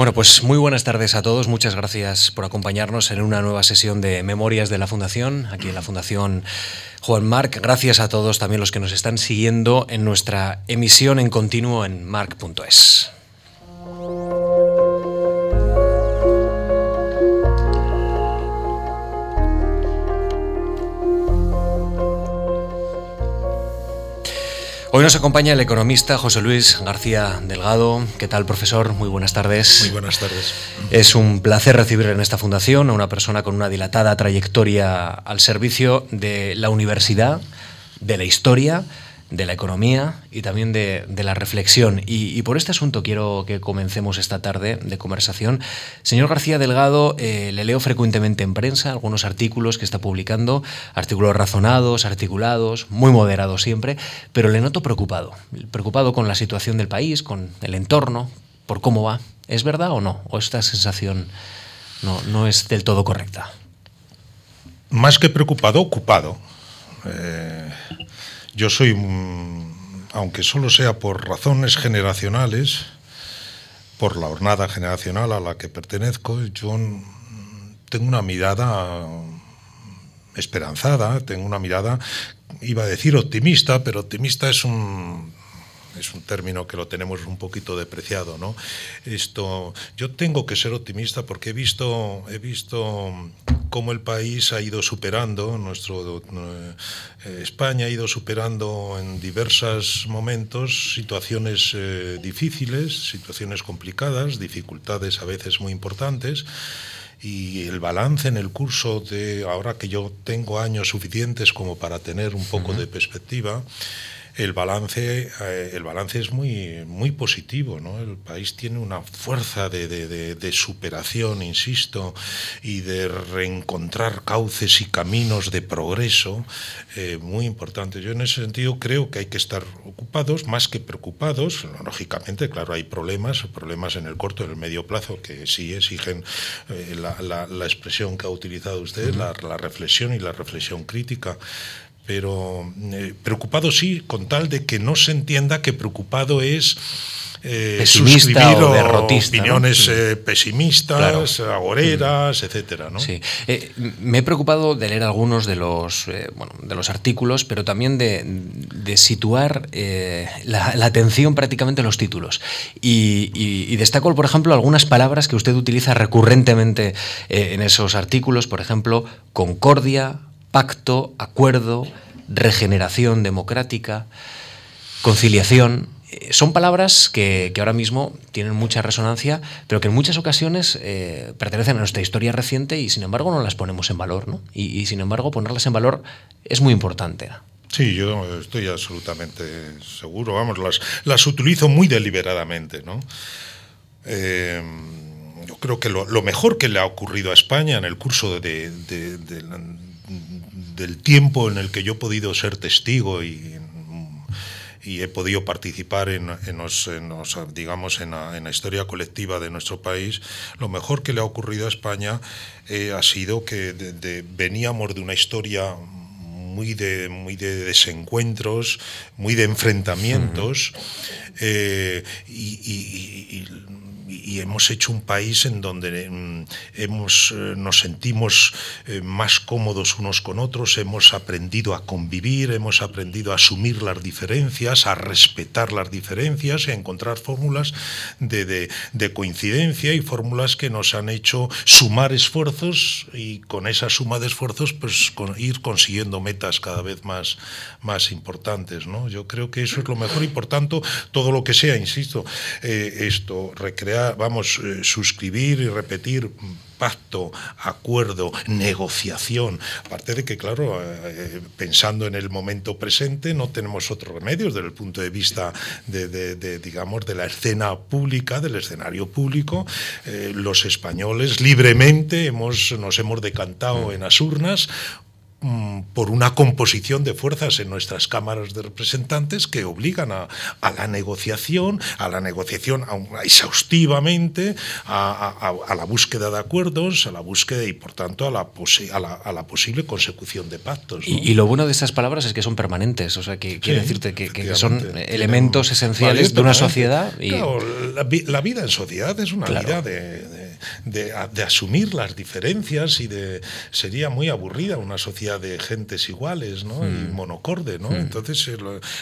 Bueno, pues muy buenas tardes a todos. Muchas gracias por acompañarnos en una nueva sesión de Memorias de la Fundación, aquí en la Fundación Juan Marc. Gracias a todos también los que nos están siguiendo en nuestra emisión en continuo en marc.es. Hoy nos acompaña el economista José Luis García Delgado. ¿Qué tal, profesor? Muy buenas tardes. Muy buenas tardes. Es un placer recibir en esta fundación a una persona con una dilatada trayectoria al servicio de la universidad, de la historia de la economía y también de, la reflexión. Y, por este asunto quiero que comencemos esta tarde de conversación. Señor García Delgado, eh, le leo frecuentemente en prensa algunos artículos que está publicando, artículos razonados, articulados, muy moderados siempre, pero le noto preocupado, preocupado con la situación del país, con el entorno, por cómo va. ¿Es verdad o no? ¿O esta sensación no, no es del todo correcta? Más que preocupado, ocupado. Eh, yo soy, mm, aunque solo sea por razones generacionales, por la hornada generacional a la que pertenezco, yo tengo una mirada esperanzada, tengo una mirada, iba a decir optimista, pero optimista es un es un término que lo tenemos un poquito depreciado, ¿no? Esto, yo tengo que ser optimista porque he visto, he visto cómo el país ha ido superando, nuestro eh, España ha ido superando en diversos momentos situaciones eh, difíciles, situaciones complicadas, dificultades a veces muy importantes y el balance en el curso de ahora que yo tengo años suficientes como para tener un poco de perspectiva el balance, eh, el balance es muy, muy positivo. ¿no? El país tiene una fuerza de, de, superación, insisto, y de reencontrar cauces y caminos de progreso eh, muy importante. Yo en ese sentido creo que hay que estar ocupados más que preocupados. Lógicamente, claro, hay problemas, problemas en el corto y en el medio plazo que sí exigen eh, la, la, expresión que ha utilizado usted, la, la reflexión y la reflexión crítica pero eh, preocupado sí, con tal de que no se entienda que preocupado es eh, suscribir o opiniones eh, pesimistas, agoreras, etcétera. Sí. me he preocupado de leer algunos de los, bueno, de los artículos, pero también de, situar la, atención prácticamente en los títulos. Y, y, destaco, por ejemplo, algunas palabras que usted utiliza recurrentemente en esos artículos, por ejemplo, concordia, pacto, acuerdo, regeneración democrática, conciliación. Eh, son palabras que, ahora mismo tienen mucha resonancia, pero que en muchas ocasiones eh, pertenecen a nuestra historia reciente y sin embargo no las ponemos en valor. ¿no? Y, sin embargo ponerlas en valor es muy importante. Sí, yo estoy absolutamente seguro. Vamos, las, las utilizo muy deliberadamente. ¿no? Eh, yo creo que lo, mejor que le ha ocurrido a España en el curso de, de del tiempo en el que yo he podido ser testigo y, he podido participar en, digamos, en la, historia colectiva de nuestro país, lo mejor que le ha ocurrido a España eh, ha sido que veníamos de una historia muy de, muy de desencuentros, muy de enfrentamientos, eh, y y hemos hecho un país en donde mm, hemos, eh, nos sentimos eh, más cómodos unos con otros, hemos aprendido a convivir, hemos aprendido a asumir las diferencias, a respetar las diferencias y a encontrar fórmulas de, coincidencia y fórmulas que nos han hecho sumar esfuerzos y con esa suma de esfuerzos pues ir consiguiendo metas cada vez más, más importantes. ¿no? Yo creo que eso es lo mejor y por tanto todo lo que sea, insisto, eh, esto, recrear vamos, eh, suscribir y repetir pacto, acuerdo, negociación. Aparte de que, claro, eh, pensando en el momento presente, no tenemos otros remedios desde el punto de vista de, digamos, de la escena pública, del escenario público. Eh, los españoles libremente hemos, nos hemos decantado en las urnas Mm, por una composición de fuerzas en nuestras cámaras de representantes que obligan a, la negociación, a la negociación exhaustivamente, a, la búsqueda de acuerdos, a la búsqueda y por tanto a la, a la, posible consecución de pactos. Y, lo bueno de estas palabras es que son permanentes, o sea, que quiere decirte que, son elementos esenciales de una sociedad. Y... la, vida en sociedad es una vida de, de, asumir las diferencias y de sería muy aburrida una sociedad de gentes iguales ¿no? y hmm. monocorde. ¿no? Hmm. Entonces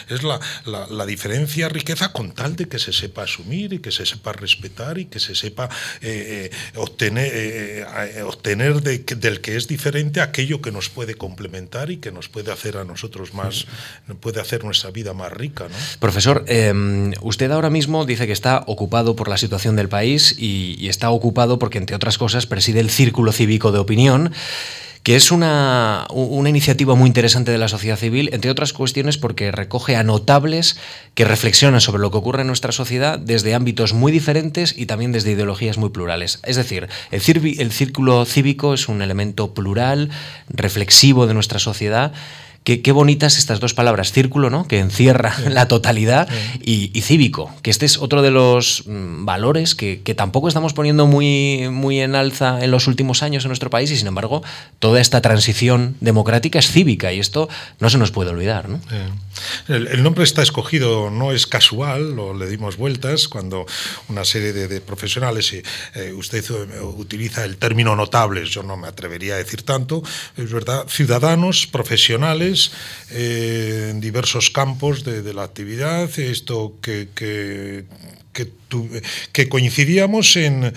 es la, la, diferencia riqueza con tal de que se sepa asumir y que se sepa respetar y que se sepa eh, eh, obtener, eh, obtener de, del que es diferente aquello que nos puede complementar y que nos puede hacer a nosotros más, hmm. puede hacer nuestra vida más rica. ¿no? Profesor, em, usted ahora mismo dice que está ocupado por la situación del país y, y está ocupado porque, entre otras cosas, preside el Círculo Cívico de Opinión que es una, iniciativa muy interesante de la sociedad civil, entre otras cuestiones porque recoge a notables que reflexionan sobre lo que ocurre en nuestra sociedad desde ámbitos muy diferentes y también desde ideologías muy plurales. Es decir, el, el círculo cívico es un elemento plural, reflexivo de nuestra sociedad Qué, bonitas estas dos palabras, círculo, ¿no? que encierra la totalidad, y, cívico, que este es otro de los mm, valores que, tampoco estamos poniendo muy, muy en alza en los últimos años en nuestro país, y sin embargo, toda esta transición democrática es cívica, y esto no se nos puede olvidar. ¿no? El, nombre está escogido, no es casual, lo, le dimos vueltas cuando una serie de, profesionales, y eh, usted utiliza el término notables, yo no me atrevería a decir tanto, es verdad, ciudadanos, profesionales, eh, en diversos campos de, la actividad, esto que, coincidíamos en,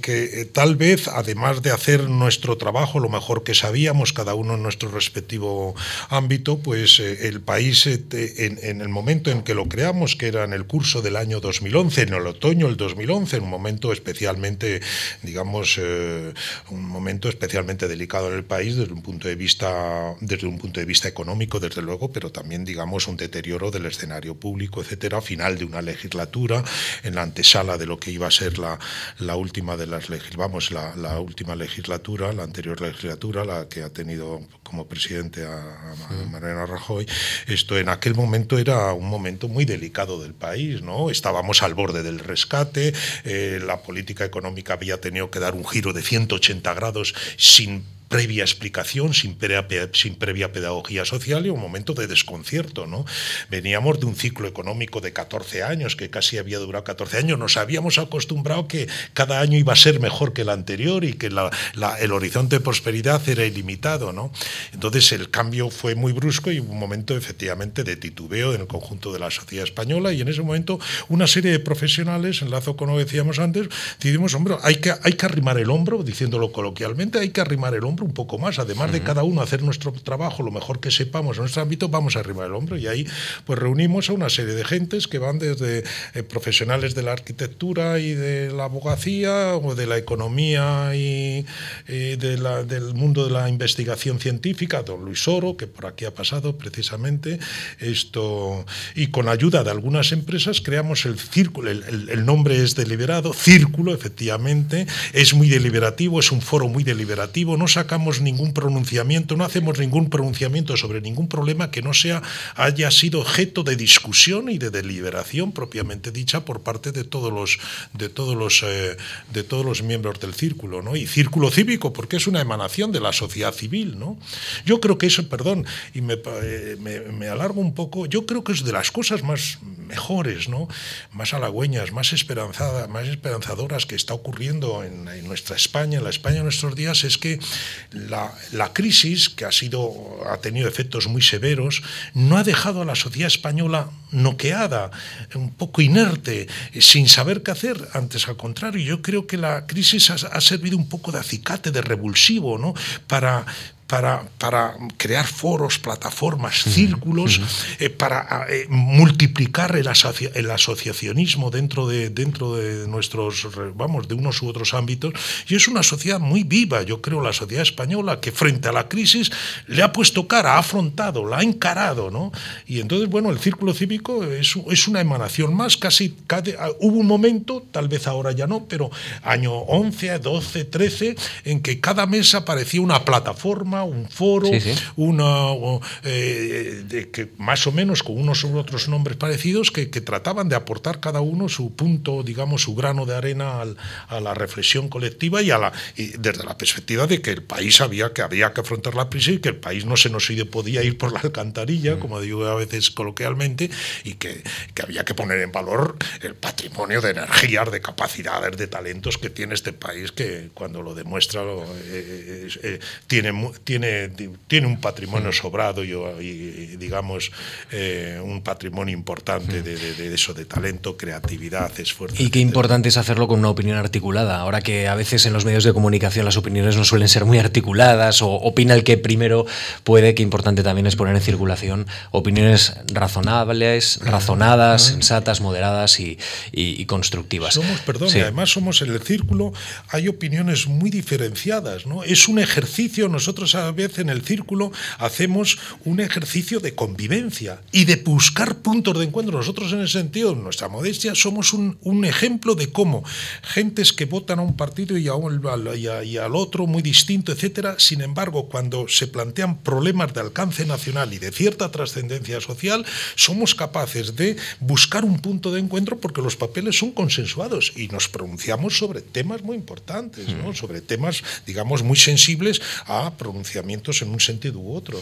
que eh, tal vez, además de hacer nuestro trabajo lo mejor que sabíamos, cada uno en nuestro respectivo ámbito, pues eh, el país, eh, en, el momento en que lo creamos, que era en el curso del año 2011, en el otoño del 2011, en un momento especialmente, digamos, un momento especialmente delicado en el país desde un punto de vista, desde un punto de vista económico, desde luego, pero también, digamos, un deterioro del escenario público, etcétera, final de una legislatura en la antesala de lo que iba a ser la, la última de las vamos, la, la, última legislatura, la anterior legislatura, la que ha tenido como presidente a, Mariano Rajoy. Esto en aquel momento era un momento muy delicado del país, ¿no? Estábamos al borde del rescate, eh, la política económica había tenido que dar un giro de 180 grados sin previa explicación, sin previa, sin previa pedagogía social y un momento de desconcierto. ¿no? Veníamos de un ciclo económico de 14 años, que casi había durado 14 años. Nos habíamos acostumbrado que cada año iba a ser mejor que el anterior y que el horizonte de prosperidad era ilimitado. ¿no? Entonces el cambio fue muy brusco y un momento efectivamente de titubeo en el conjunto de la sociedad española y en ese momento una serie de profesionales, enlazo con lo que decíamos antes, decidimos, hombre, hay que, hay que arrimar el hombro, diciéndolo coloquialmente, hay que arrimar el hombro un poco más. Además de cada uno hacer nuestro trabajo lo mejor que sepamos en nuestro ámbito, vamos a arriba del hombro. Y ahí pues reunimos a una serie de gentes que van desde eh, profesionales de la arquitectura y de la abogacía o de la economía y, de la, del mundo de la investigación científica, don Luis Oro, que por aquí ha pasado precisamente, esto, y con ayuda de algunas empresas creamos el círculo, el, el nombre es deliberado, círculo, efectivamente, es muy deliberativo, es un foro muy deliberativo, no saca sacamos ningún pronunciamiento, no hacemos ningún pronunciamiento sobre ningún problema que no sea haya sido objeto de discusión y de deliberación propiamente dicha por parte de todos los de todos los eh, de todos los miembros del círculo, ¿no? Y círculo cívico porque es una emanación de la sociedad civil, ¿no? Yo creo que eso, perdón, y me, eh, me, alargo un poco, yo creo que es de las cosas más mejores, ¿no? Más halagüeñas, más esperanzadas, más esperanzadoras que está ocurriendo en, en nuestra España, en la España de nuestros días, es que la, crisis, que ha, sido, ha tenido efectos muy severos, no ha dejado a la sociedad española noqueada, un poco inerte, sin saber qué hacer. Antes, al contrario, yo creo que la crisis ha, ha servido un poco de acicate, de revulsivo, ¿no? para, para, para crear foros, plataformas, círculos, eh, para eh, multiplicar el, el, asociacionismo dentro de, dentro de nuestros, vamos, de unos u otros ámbitos. Y es una sociedad muy viva, yo creo, la sociedad española, que frente a la crisis le ha puesto cara, ha afrontado, la ha encarado, ¿no? Y entonces, bueno, el círculo cívico es, es una emanación más, casi, hubo un momento, tal vez ahora ya no, pero año 11, 12, 13, en que cada mes aparecía una plataforma, programa, un foro, una eh, que más o menos con unos u otros nombres parecidos que, trataban de aportar cada uno su punto, digamos, su grano de arena a la reflexión colectiva y, a la, desde la perspectiva de que el país había que, había que afrontar la crisis y que el país no se nos podía ir por la alcantarilla, mm. como digo a veces coloquialmente, y que, que había que poner en valor el patrimonio de energías, de capacidades, de talentos que tiene este país, que cuando lo demuestra eh, eh, tiene, tiene, tiene un patrimonio sobrado y, digamos, un patrimonio importante de, eso, de talento, creatividad, esfuerzo. Y qué importante es hacerlo con una opinión articulada. Ahora que a veces en los medios de comunicación las opiniones no suelen ser muy articuladas o opina el que primero puede, qué importante también es poner en circulación opiniones razonables, razonadas, sensatas, moderadas y, constructivas. Somos, perdón, además somos en el círculo, hay opiniones muy diferenciadas, ¿no? Es un ejercicio, nosotros a veces en el círculo hacemos un ejercicio de convivencia y de buscar puntos de encuentro. Nosotros en ese sentido, en nuestra modestia, somos un, ejemplo de cómo gentes que votan a un partido y, a y, al otro muy distinto, etcétera, sin embargo, cuando se plantean problemas de alcance nacional y de cierta trascendencia social, somos capaces de buscar un punto de encuentro porque los papeles son consensuados y nos pronunciamos sobre temas muy importantes, ¿no? Mm. sobre temas, digamos, muy sensibles a pronunciamientos en un sentido u otro.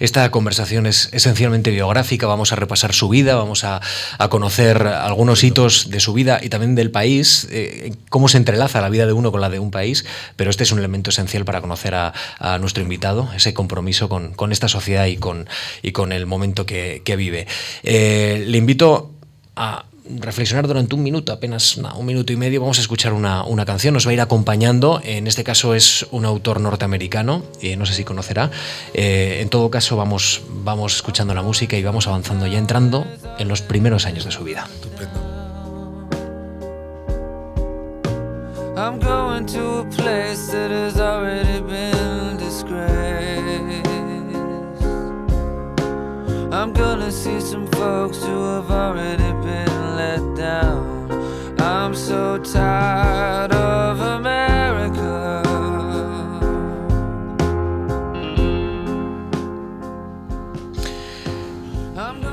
Esta conversación es esencialmente biográfica, vamos a repasar su vida, vamos a, conocer algunos hitos de su vida y también del país, eh, cómo se entrelaza la vida de uno con la de un país, pero este es un elemento esencial para conocer a, nuestro invitado, ese compromiso con, esta sociedad y con, y con el momento que, vive. Eh, le invito a reflexionar durante un minuto, apenas un minuto y medio, vamos a escuchar una, canción, nos va a ir acompañando, en este caso es un autor norteamericano, eh, no sé si conocerá, eh, en todo caso vamos, vamos escuchando la música y vamos avanzando ya entrando en los primeros años de su vida. I'm gonna see some folks who have already been I'm so tired of America.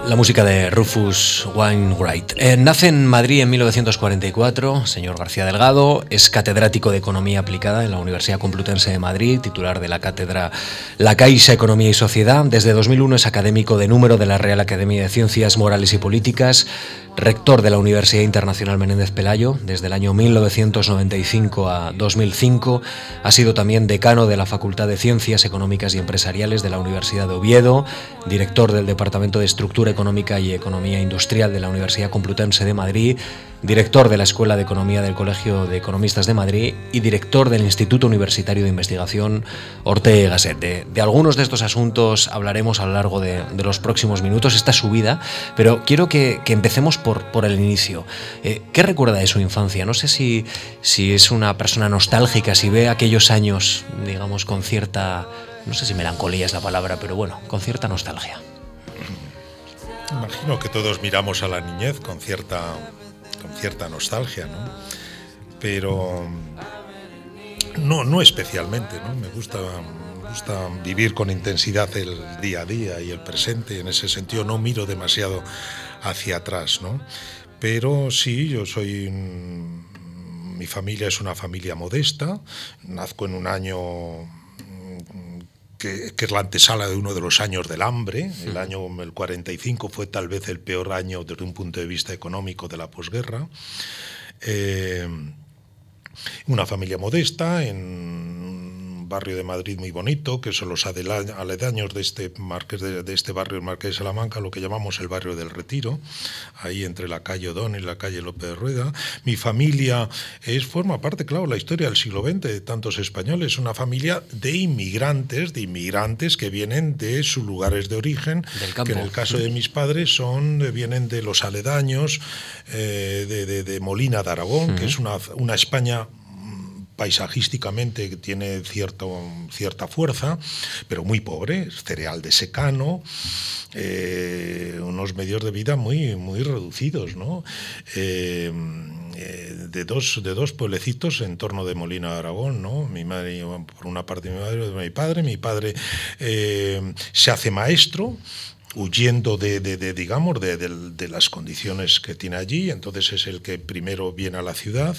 La música de Rufus Wainwright. Eh, nace en Madrid en 1944, señor García Delgado, es catedrático de Economía Aplicada en la Universidad Complutense de Madrid, titular de la cátedra La Caixa Economía y Sociedad. Desde 2001 es académico de número de la Real Academia de Ciencias Morales y Políticas, rector de la Universidad Internacional Menéndez Pelayo desde el año 1995 a 2005. Ha sido también decano de la Facultad de Ciencias Económicas y Empresariales de la Universidad de Oviedo, director del Departamento de Estructura Económica y Economía Industrial de la Universidad Complutense de Madrid director de la Escuela de Economía del Colegio de Economistas de Madrid y director del Instituto Universitario de Investigación Ortega Gasset. De, algunos de estos asuntos hablaremos a lo largo de, los próximos minutos, esta subida, pero quiero que, empecemos por, el inicio. Eh, ¿Qué recuerda de su infancia? No sé si, es una persona nostálgica, si ve aquellos años, digamos, con cierta, no sé si melancolía es la palabra, pero bueno, con cierta nostalgia. Imagino que todos miramos a la niñez con cierta cierta nostalgia, ¿no? Pero no, no especialmente, ¿no? Me gusta, gusta vivir con intensidad el día a día y el presente, en ese sentido no miro demasiado hacia atrás, ¿no? Pero sí, yo soy mi familia es una familia modesta, nazco en un año que, es la antesala de uno de los años del hambre. El año el 45 fue tal vez el peor año desde un punto de vista económico de la posguerra. Eh, una familia modesta en barrio de Madrid muy bonito, que son los aledaños de este, marqués de, este barrio, el Marqués de Salamanca, lo que llamamos el barrio del Retiro, ahí entre la calle Odón y la calle López de Rueda. Mi familia es, forma parte, claro, la historia del siglo XX de tantos españoles, una familia de inmigrantes, de inmigrantes que vienen de sus lugares de origen, que en el caso de mis padres son, vienen de los aledaños, eh, de, Molina de Aragón, que es una, una España paisajísticamente tiene cierta fuerza, pero muy pobre, cereal de secano, eh, unos medios de vida muy, muy reducidos. ¿no? Eh, eh, de, dos, de dos pueblecitos en torno de Molina de Aragón, ¿no? Mi madre, por una parte mi madre, mi padre, mi padre se hace maestro huyendo de, digamos, de, las condiciones que tiene allí. Entonces es el que primero viene a la ciudad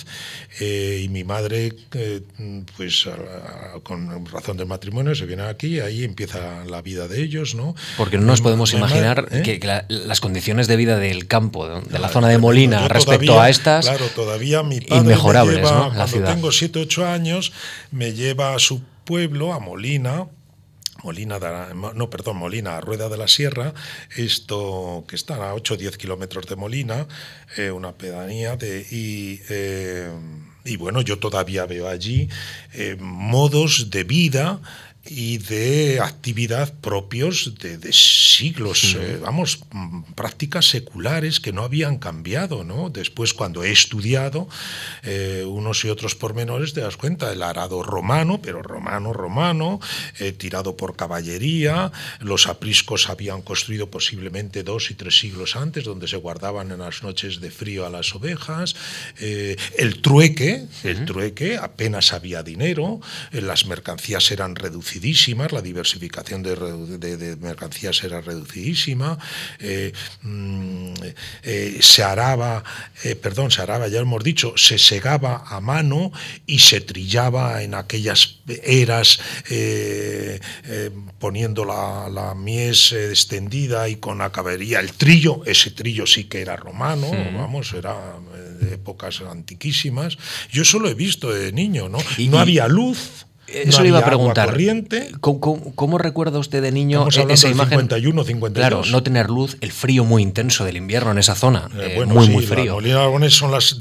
eh, y mi madre, eh, pues con razón del matrimonio, se viene aquí ahí empieza la vida de ellos, ¿no? Porque no nos podemos imaginar ¿eh? que, las condiciones de vida del campo, de la zona de Molina, respecto a estas, claro, todavía mi padre inmejorables, ¿no? cuando tengo 7, 8 años, me lleva a su pueblo, a Molina, Molina, no, perdón, Molina, Rueda de la Sierra, esto que está a 8 o 10 kilómetros de Molina, eh, una pedanía de... Y, eh, y bueno, yo todavía veo allí eh, modos de vida y de actividad propios de, siglos, eh, vamos, prácticas seculares que no habían cambiado, ¿no? Después, cuando he estudiado eh, unos y otros pormenores, te das cuenta, el arado romano, pero romano, romano, eh, tirado por caballería, los apriscos habían construido posiblemente dos y tres siglos antes, donde se guardaban en las noches de frío a las ovejas, el trueque, el trueque, apenas había dinero, las mercancías eran reducidas, la diversificación de, mercancías era reducidísima, eh, mm, eh, se araba, eh, perdón, se araba, ya hemos dicho, se segaba a mano y se trillaba en aquellas eras poniendo la, mies extendida y con acabería el trillo, ese trillo sí que era romano, vamos, era de épocas antiquísimas. Yo eso lo he visto de niño, ¿no? Y, no había luz. Eso le iba a preguntar. ¿Cómo, recuerda usted de niño esa imagen? 51, 52. Claro, no tener luz, el frío muy intenso del invierno en esa zona. Eh, eh, muy, muy frío. Las son las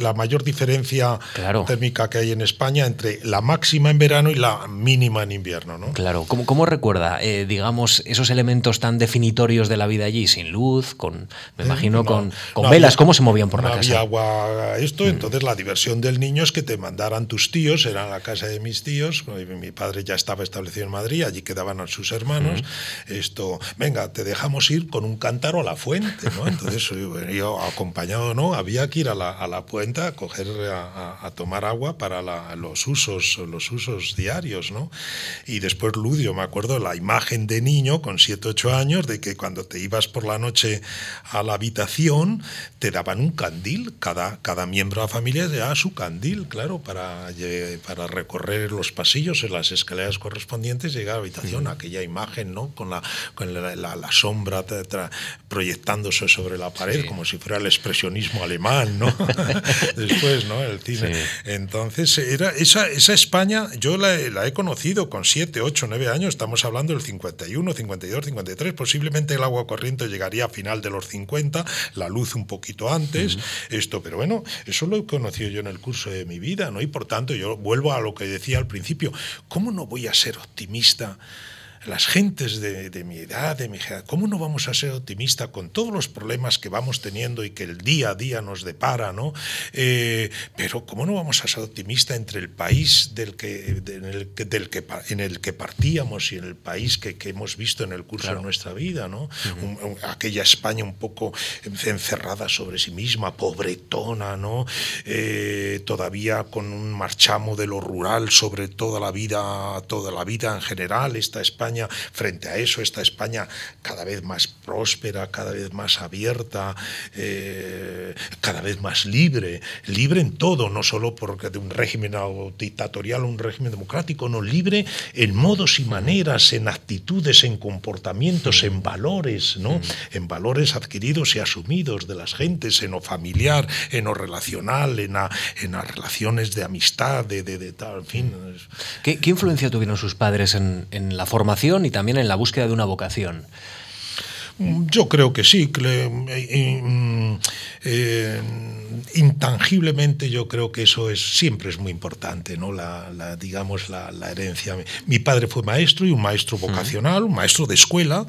la mayor diferencia térmica que hay en España entre la máxima en verano y la mínima en invierno. ¿no? Claro. ¿Cómo, cómo recuerda, eh, digamos, esos elementos tan definitorios de la vida allí, sin luz, con, me imagino, con, con velas? ¿Cómo se movían por la casa? Había agua, esto. Mm. Entonces, la diversión del niño es que te mandaran tus tíos, era la casa de mis tíos mi padre ya estaba establecido en Madrid, allí quedaban sus hermanos, esto, venga, te dejamos ir con un cántaro a la fuente, ¿no? Entonces yo acompañado, ¿no? Había que ir a la, a la puente a coger, a, tomar agua para los usos, los usos diarios, ¿no? Y después Ludio, me acuerdo la imagen de niño con 7, 8 años, de que cuando te ibas por la noche a la habitación, te daban un candil, cada, cada miembro de la familia le daba su candil, claro, para, para recorrer los pasillos, en las escaleras correspondientes, llegar a la habitación, aquella imagen, ¿no? Con la, con la, sombra proyectándose sobre la pared, como si fuera el expresionismo alemán, ¿no? Después, ¿no? El cine. Entonces, era esa, esa España, yo la, he conocido con 7, 8, 9 años, estamos hablando del 51, 52, 53, posiblemente el agua corriente llegaría a final de los 50, la luz un poquito antes, esto, pero bueno, eso lo he conocido yo en el curso de mi vida, ¿no? Y por tanto, yo vuelvo a lo que decía al principio, ¿cómo no voy a ser optimista? Las gentes de, mi edad, de mi edad, ¿cómo no vamos a ser optimistas con todos los problemas que vamos teniendo y que el día a día nos depara, ¿no? Eh, pero ¿cómo no vamos a ser optimistas entre el país del que, en, el, del que, en el que partíamos y en el país que, hemos visto en el curso de nuestra vida, ¿no? aquella España un poco encerrada sobre sí misma, pobretona, ¿no? Eh, todavía con un marchamo de lo rural sobre toda la vida, toda la vida en general, esta España frente a eso, esta España cada vez más próspera, cada vez más abierta, eh, cada vez más libre, libre en todo, no solo porque de un régimen dictatorial o un régimen democrático, no libre en modos y maneras, en actitudes, en comportamientos, en valores, ¿no? En valores adquiridos y asumidos de las gentes, en lo familiar, en lo relacional, en, en las relaciones de amistad, de, de, tal, en fin. ¿Qué, influencia tuvieron sus padres en, en la formación? Y también en la búsqueda de una vocación. Yo creo que sí. Eh, eh, eh, intangiblemente yo creo que eso es siempre es muy importante, ¿no? La, digamos la, herencia. Mi padre fue maestro y un maestro vocacional, un maestro de escuela.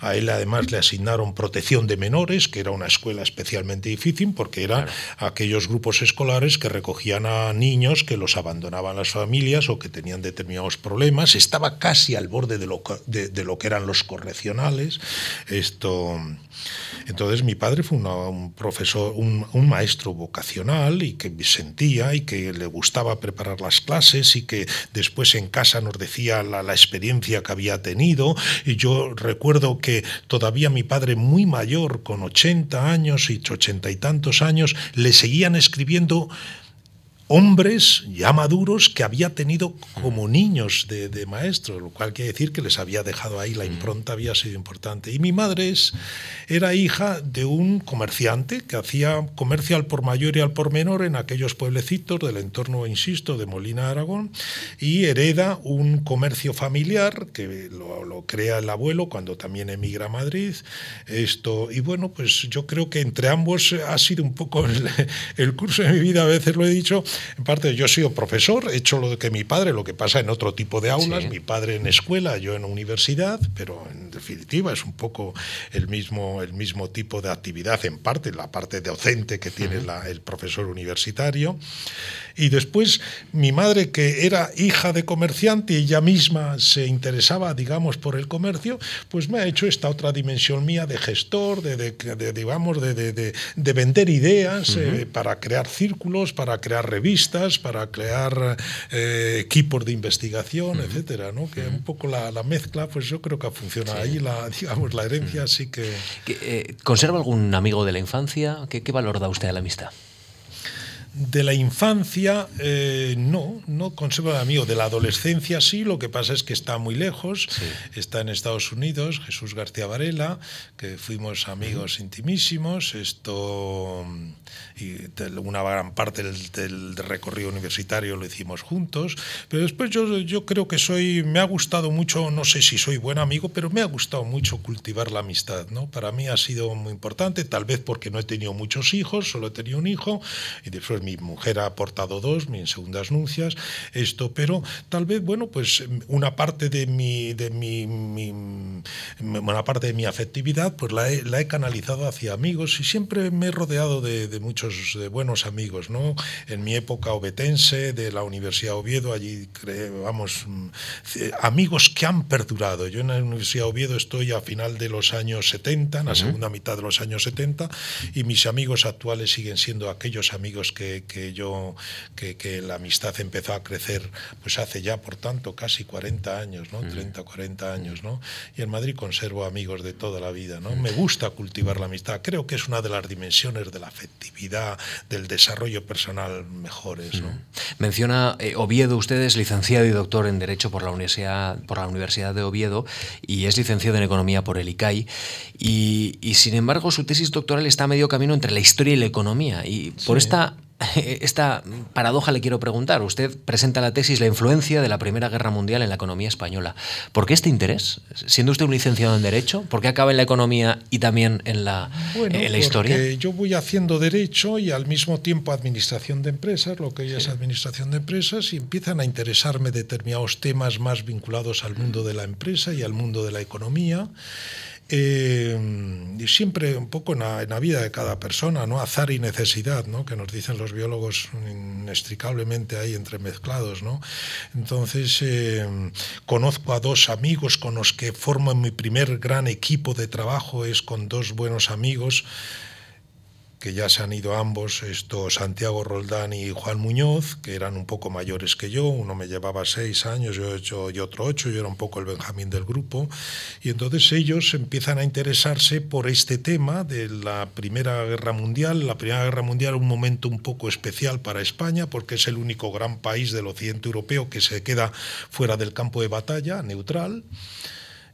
A él además le asignaron protección de menores, que era una escuela especialmente difícil porque eran aquellos grupos escolares que recogían a niños que los abandonaban las familias o que tenían determinados problemas. Estaba casi al borde de lo, de, lo que eran los correccionales Entonces mi padre fue un profesor, un, maestro vocacional y que sentía y que le gustaba preparar las clases y que después en casa nos decía la, la experiencia que había tenido. Y yo recuerdo que todavía mi padre muy mayor, con 80 años y ochenta y tantos años, le seguían escribiendo hombres ya maduros que había tenido como niños de, de maestros, lo cual quiere decir que les había dejado ahí, la impronta había sido importante. Y mi madre es, era hija de un comerciante que hacía comercio al por mayor y al por menor en aquellos pueblecitos del entorno, insisto, de Molina, Aragón, y hereda un comercio familiar que lo, lo crea el abuelo cuando también emigra a Madrid. Esto, y bueno, pues yo creo que entre ambos ha sido un poco el, el curso de mi vida, a veces lo he dicho, en parte yo he sido profesor, he hecho lo que mi padre, lo que pasa en otro tipo de aulas, mi padre en escuela, yo en universidad, pero en definitiva es un poco el mismo, el mismo tipo de actividad, en parte, la parte docente que tiene el profesor universitario. Y después mi madre, que era hija de comerciante y ella misma se interesaba, digamos, por el comercio, pues me ha hecho esta otra dimensión mía de gestor, de, de, digamos, de, de, vender ideas eh, para crear círculos, para crear revistas, para crear eh, equipos de investigación, etcétera, ¿no? Que un poco la, la, mezcla, pues yo creo que funciona ahí, la, digamos, la herencia, así que... Eh, ¿Conserva algún amigo de la infancia? ¿Qué, qué valor da usted a la amistad? De la infancia, eh, no, no conservo el amigo. De la adolescencia sí, lo que pasa es que está muy lejos, está en Estados Unidos, Jesús García Varela, que fuimos amigos intimísimos, esto y una gran parte del, recorrido universitario lo hicimos juntos, pero después yo, yo creo que soy, me ha gustado mucho, no sé si soy buen amigo, pero me ha gustado mucho cultivar la amistad, ¿no? Para mí ha sido muy importante, tal vez porque no he tenido muchos hijos, solo he tenido un hijo, y después mi mujer ha aportado dos, mis segundas nuncias, esto, pero tal vez, bueno, pues una parte de mi, de mi, una parte de mi afectividad, pues la he, la he canalizado hacia amigos y siempre me he rodeado de, de muchos de buenos amigos, ¿no? En mi época obetense, de la Universidad de Oviedo, allí, vamos, mm, amigos que han perdurado. Yo en la Universidad de Oviedo estoy a final de los años 70, en la segunda mitad de los años 70, y mis amigos actuales siguen siendo aquellos amigos que que, yo, que, que, la amistad empezó a crecer pues hace ya, por tanto, casi 40 años, ¿no? 30, 40 años, ¿no? Y en Madrid conservo amigos de toda la vida, ¿no? Me gusta cultivar la amistad, creo que es una de las dimensiones de la afectividad, del desarrollo personal mejores, ¿no? Menciona eh, Oviedo, usted es licenciado y doctor en Derecho por la Universidad, por la Universidad de Oviedo y es licenciado en Economía por el ICAI. Y, y sin embargo su tesis doctoral está a medio camino entre la historia y la economía. Y por esta esta paradoja le quiero preguntar. Usted presenta la tesis La influencia de la Primera Guerra Mundial en la economía española. ¿Por qué este interés? Siendo usted un licenciado en Derecho, ¿por qué acaba en la economía y también en la, bueno, en la historia? Yo voy haciendo Derecho y al mismo tiempo Administración de Empresas, lo que ya es Administración de Empresas, y empiezan a interesarme determinados temas más vinculados al mundo de la empresa y al mundo de la economía. Eh, y siempre un poco en la, vida de cada persona, ¿no? azar y necesidad, ¿no? que nos dicen los biólogos inextricablemente ahí entremezclados. ¿no? Entonces, eh, conozco a dos amigos con los que formo mi primer gran equipo de trabajo, es con dos buenos amigos que ya se han ido ambos, estos Santiago Roldán y Juan Muñoz, que eran un poco mayores que yo, uno me llevaba seis años yo, yo, y otro ocho, yo era un poco el Benjamín del grupo, y entonces ellos empiezan a interesarse por este tema de la Primera Guerra Mundial, la Primera Guerra Mundial un momento un poco especial para España, porque es el único gran país del occidente europeo que se queda fuera del campo de batalla, neutral,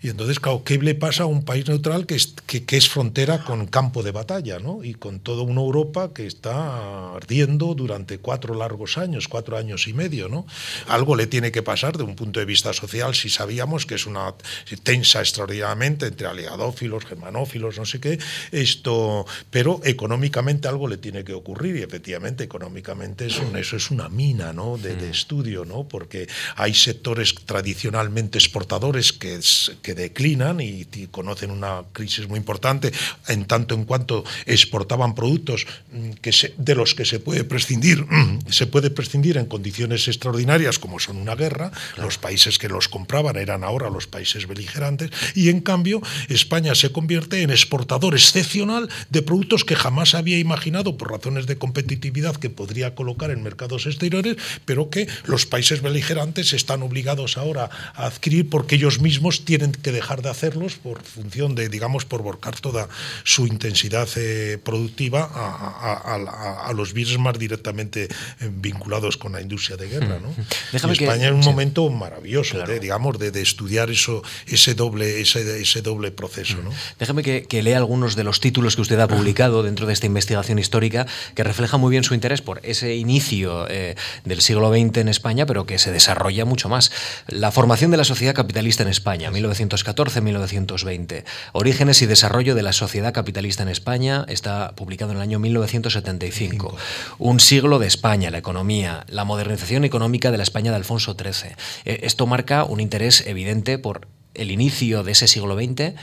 y entonces, claro, ¿qué le pasa a un país neutral que es, que, es frontera con campo de batalla, ¿no? Y con toda una Europa que está ardiendo durante cuatro largos años, cuatro años y medio, ¿no? Algo le tiene que pasar de un punto de vista social si sabíamos que es una tensa extraordinariamente entre aliadófilos, germanófilos, no sé qué, esto, pero económicamente algo le tiene que ocurrir y efectivamente económicamente eso, eso es una mina, ¿no? De, de, estudio, ¿no? Porque hay sectores tradicionalmente exportadores que, que que declinan y, conocen una crisis muy importante en tanto en cuanto exportaban productos mm, que de los que se puede prescindir, se puede prescindir en condiciones extraordinarias como son una guerra, los países que los compraban eran ahora los países beligerantes, y en cambio España se convierte en exportador excepcional de productos que jamás había imaginado por razones de competitividad que podría colocar en mercados exteriores, pero que los países beligerantes están obligados ahora a adquirir porque ellos mismos tienen que dejar de hacerlos por función de, digamos, por volcar toda su intensidad eh, productiva a, los bienes más directamente eh, vinculados con la industria de guerra. ¿no? España es un momento maravilloso, digamos, de, estudiar eso, ese doble, ese, ese doble proceso. ¿no? Déjame que, lea algunos de los títulos que usted ha publicado dentro de esta investigación histórica que refleja muy bien su interés por ese inicio eh, del siglo XX en España, pero que se desarrolla mucho más. La formación de la sociedad capitalista en España, 1914-1920. Orígenes y desarrollo de la sociedad capitalista en España, está publicado en el año 1975. Un siglo de España, la economía, la modernización económica de la España de Alfonso XIII. Eh, esto marca un interés evidente por el inicio de ese siglo XX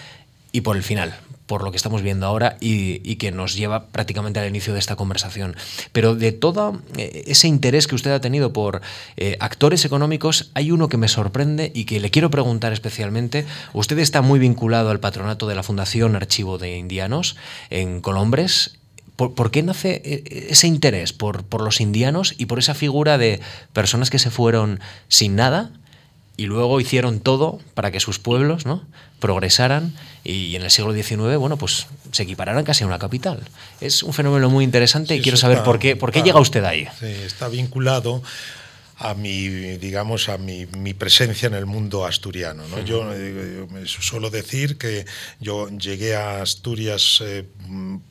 y por el final, por lo que estamos viendo ahora y, que nos lleva prácticamente al inicio de esta conversación. Pero de todo eh, ese interés que usted ha tenido por eh, actores económicos, hay uno que me sorprende y que le quiero preguntar especialmente. Usted está muy vinculado al patronato de la Fundación Archivo de Indianos en Colombres. ¿Por, qué nace eh, ese interés por, por los indianos y por esa figura de personas que se fueron sin nada y luego hicieron todo para que sus pueblos ¿no? Progresaran y en el siglo XIX, bueno, pues se equipararan casi a una capital. Es un fenómeno muy interesante y quiero saber por qué, por qué llega usted ahí. Sí, está vinculado a mi, digamos, a mi, presencia en el mundo asturiano. ¿no? Yo, eh, suelo decir que yo llegué a Asturias eh,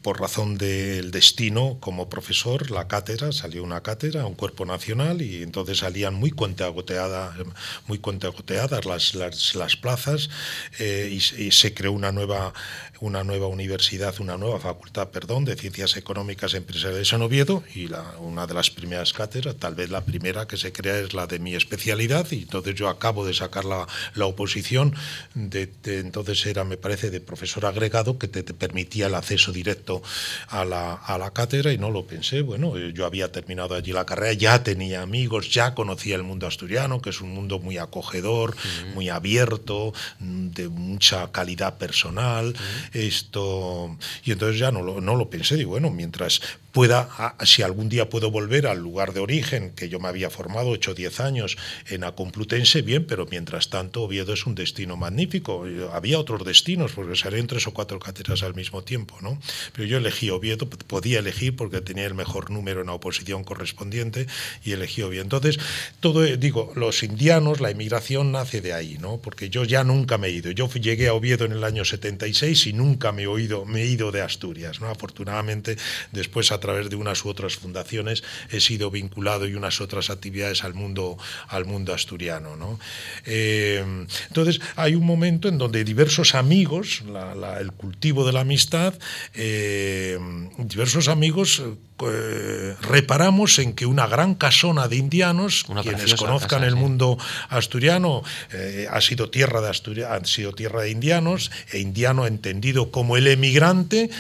por razón del destino como profesor, la cátedra, salió una cátedra, un cuerpo nacional, y entonces salían muy cuentagoteadas, muy cuentagoteadas las, las, las plazas eh, y, y se creó una nueva una nueva universidad, una nueva facultad, perdón, de Ciencias Económicas Empresariales en Oviedo y la, una de las primeras cátedras, tal vez la primera que se crea es la de mi especialidad y entonces yo acabo de sacar la, la oposición, de, entonces era, me parece, de profesor agregado que te, permitía el acceso directo a la, a la cátedra y no lo pensé, bueno, eh, yo había terminado allí la carrera, ya tenía amigos, ya conocía el mundo asturiano, que es un mundo muy acogedor, muy abierto, de mucha calidad personal. Esto, y entonces ya no lo, no lo pensé, digo, bueno, mientras pueda, si algún día puedo volver al lugar de origen, que yo me había formado 8 o 10 años en la Complutense, bien, pero mientras tanto Oviedo es un destino magnífico. Había otros destinos, porque salían tres o cuatro cátedras al mismo tiempo, ¿no? Pero yo elegí Oviedo, podía elegir porque tenía el mejor número en la oposición correspondiente y elegí Oviedo. Entonces, todo, digo, los indianos, la inmigración nace de ahí, ¿no? Porque yo ya nunca me he ido. Yo llegué a Oviedo en el año 76 y nunca me he, oído, me he ido de Asturias, ¿no? Afortunadamente, después a través de unas u otras fundaciones he sido vinculado y unas otras actividades al mundo, al mundo asturiano. ¿no? Eh, entonces hay un momento en donde diversos amigos, el cultivo de la amistad, eh, diversos amigos eh, reparamos en que una gran casona de indianos, quienes conozcan el mundo asturiano, ha sido tierra de ha sido tierra de indianos, e indiano entendido como el emigrante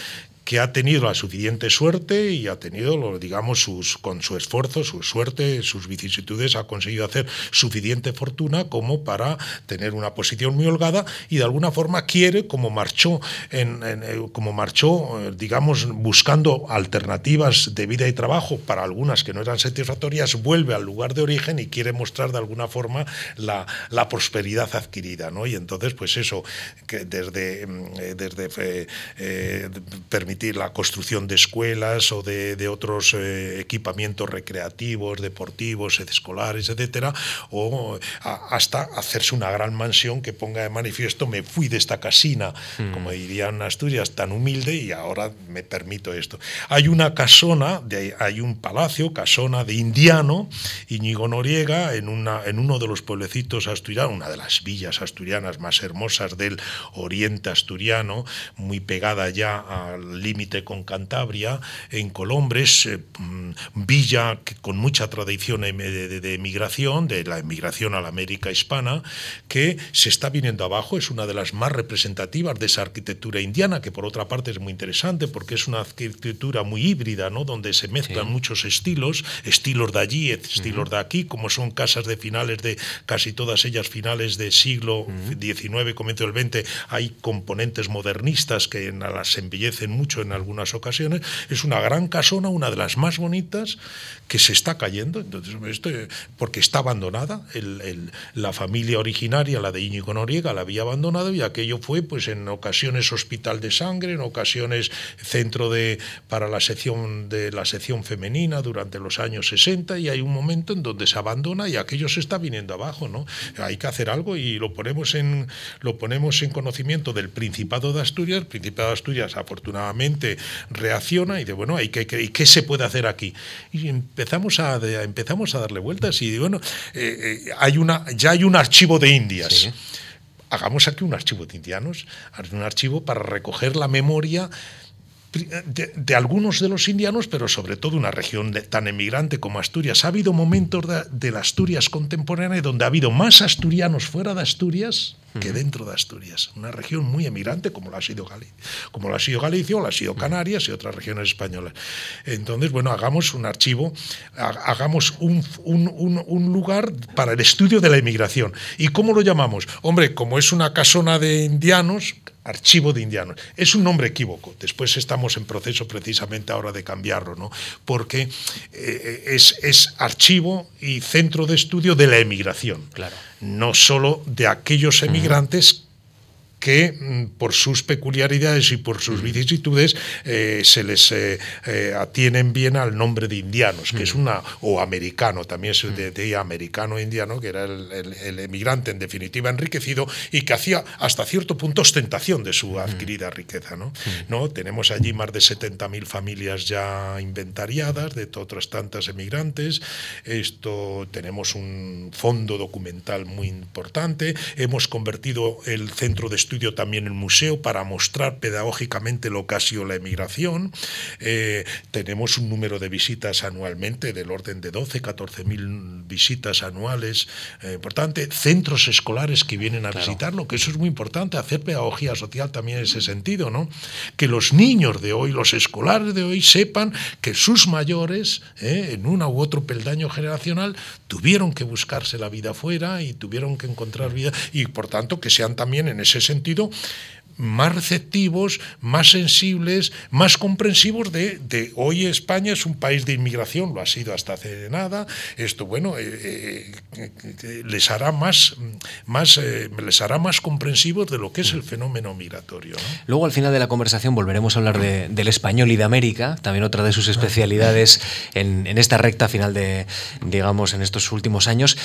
que ha tenido la suficiente suerte y ha tenido, digamos, sus, con su esfuerzo, su suerte, sus vicisitudes, ha conseguido hacer suficiente fortuna como para tener una posición muy holgada y de alguna forma quiere, como marchó, en, eh, como marchó eh, digamos, buscando alternativas de vida y trabajo para algunas que no eran satisfactorias, vuelve al lugar de origen y quiere mostrar de alguna forma la, la prosperidad adquirida. ¿no? Y entonces, pues eso, que desde, mm, eh, desde eh, permitir la construcción de escuelas o de, otros eh, equipamientos recreativos, deportivos, escolares, etcétera, o hasta hacerse una gran mansión que ponga de manifiesto me fui de esta casina, hmm. como dirían Asturias, tan humilde y ahora me permito esto. Hay una casona, de, hay un palacio, casona de indiano, Íñigo Noriega, en, una, en uno de los pueblecitos asturianos, una de las villas asturianas más hermosas del oriente asturiano, muy pegada ya al límite con Cantabria, en Colombres, eh, mm, villa con mucha tradición de, de, emigración, de la emigración a la América hispana, que se está viniendo abajo, es una de las más representativas de esa arquitectura indiana, que por otra parte es muy interesante porque es una arquitectura muy híbrida, ¿no? donde se mezclan muchos estilos, estilos de allí, estilos de aquí, como son casas de finales de casi todas ellas finales de siglo XIX, comienzo del XX, hay componentes modernistas que las embellecen mucho en algunas ocasiones. Es una gran casona, una de las más bonitas, que se está cayendo, entonces, esto, porque está abandonada. la familia originaria, la de Íñigo Noriega, la había abandonado y aquello fue, pues, en ocasiones hospital de sangre, en ocasiones centro de, para la sección de la sección femenina durante los años 60 y hay un momento en donde se abandona y aquello se está viniendo abajo, ¿no? Hay que hacer algo y lo ponemos en lo ponemos en conocimiento del Principado de Asturias. El Principado de Asturias afortunadamente reacciona y de bueno, hay que, ¿qué se puede hacer aquí? Y empezamos a, empezamos a darle vueltas y bueno, eh, eh, hay una, ya hay un archivo de Indias. Hagamos aquí un archivo de indianos, un archivo para recoger la memoria de, algunos de los indianos, pero sobre todo una región tan emigrante como Asturias. Ha habido momentos de, la Asturias contemporánea donde ha habido más asturianos fuera de Asturias que dentro de Asturias. Una región muy emigrante como la ha sido Galicia, como la ha sido Galicia o la ha sido Canarias y otras regiones españolas. Entonces, bueno, hagamos un archivo, hagamos un, un, lugar para el estudio de la emigración. ¿Y cómo lo llamamos? Hombre, como es una casona de indianos, archivo de indianos. Es un nombre equívoco. Después estamos en proceso precisamente ahora de cambiarlo, ¿no? Porque eh, es, es, archivo y centro de estudio de la emigración. Claro. No solo de aquellos emigrantes que mm, por sus peculiaridades y por sus vicisitudes eh, se les eh, eh, atienen bien al nombre de indianos, que es una, o americano, también se decía americano-indiano, que era el, emigrante en definitiva enriquecido y que hacía hasta cierto punto ostentación de su adquirida riqueza. ¿no? ¿No? Tenemos allí más de 70.000 familias ya inventariadas, de otras tantas emigrantes, esto tenemos un fondo documental muy importante, hemos convertido el centro de estudio también en museo para mostrar pedagógicamente lo que ha sido la emigración. Eh, tenemos un número de visitas anualmente del orden de 12, 14 mil visitas anuales. Eh, importante, centros escolares que vienen a visitarlo, que eso es muy importante, hacer pedagogía social también en ese sentido, ¿no? Que los niños de hoy, los escolares de hoy, sepan que sus mayores, eh, en una u otro peldaño generacional, tuvieron que buscarse la vida fuera y tuvieron que encontrar vida, y por tanto que sean también en ese sentido sentido más receptivos, más sensibles, más comprensivos de, hoy España es un país de inmigración, lo ha sido hasta hace nada, esto bueno, eh, eh, les hará más, más eh, les hará más comprensivos de lo que es el fenómeno migratorio. Luego al final de la conversación volveremos a hablar del español y de América, también otra de sus especialidades en esta recta final de, digamos, en estos últimos años.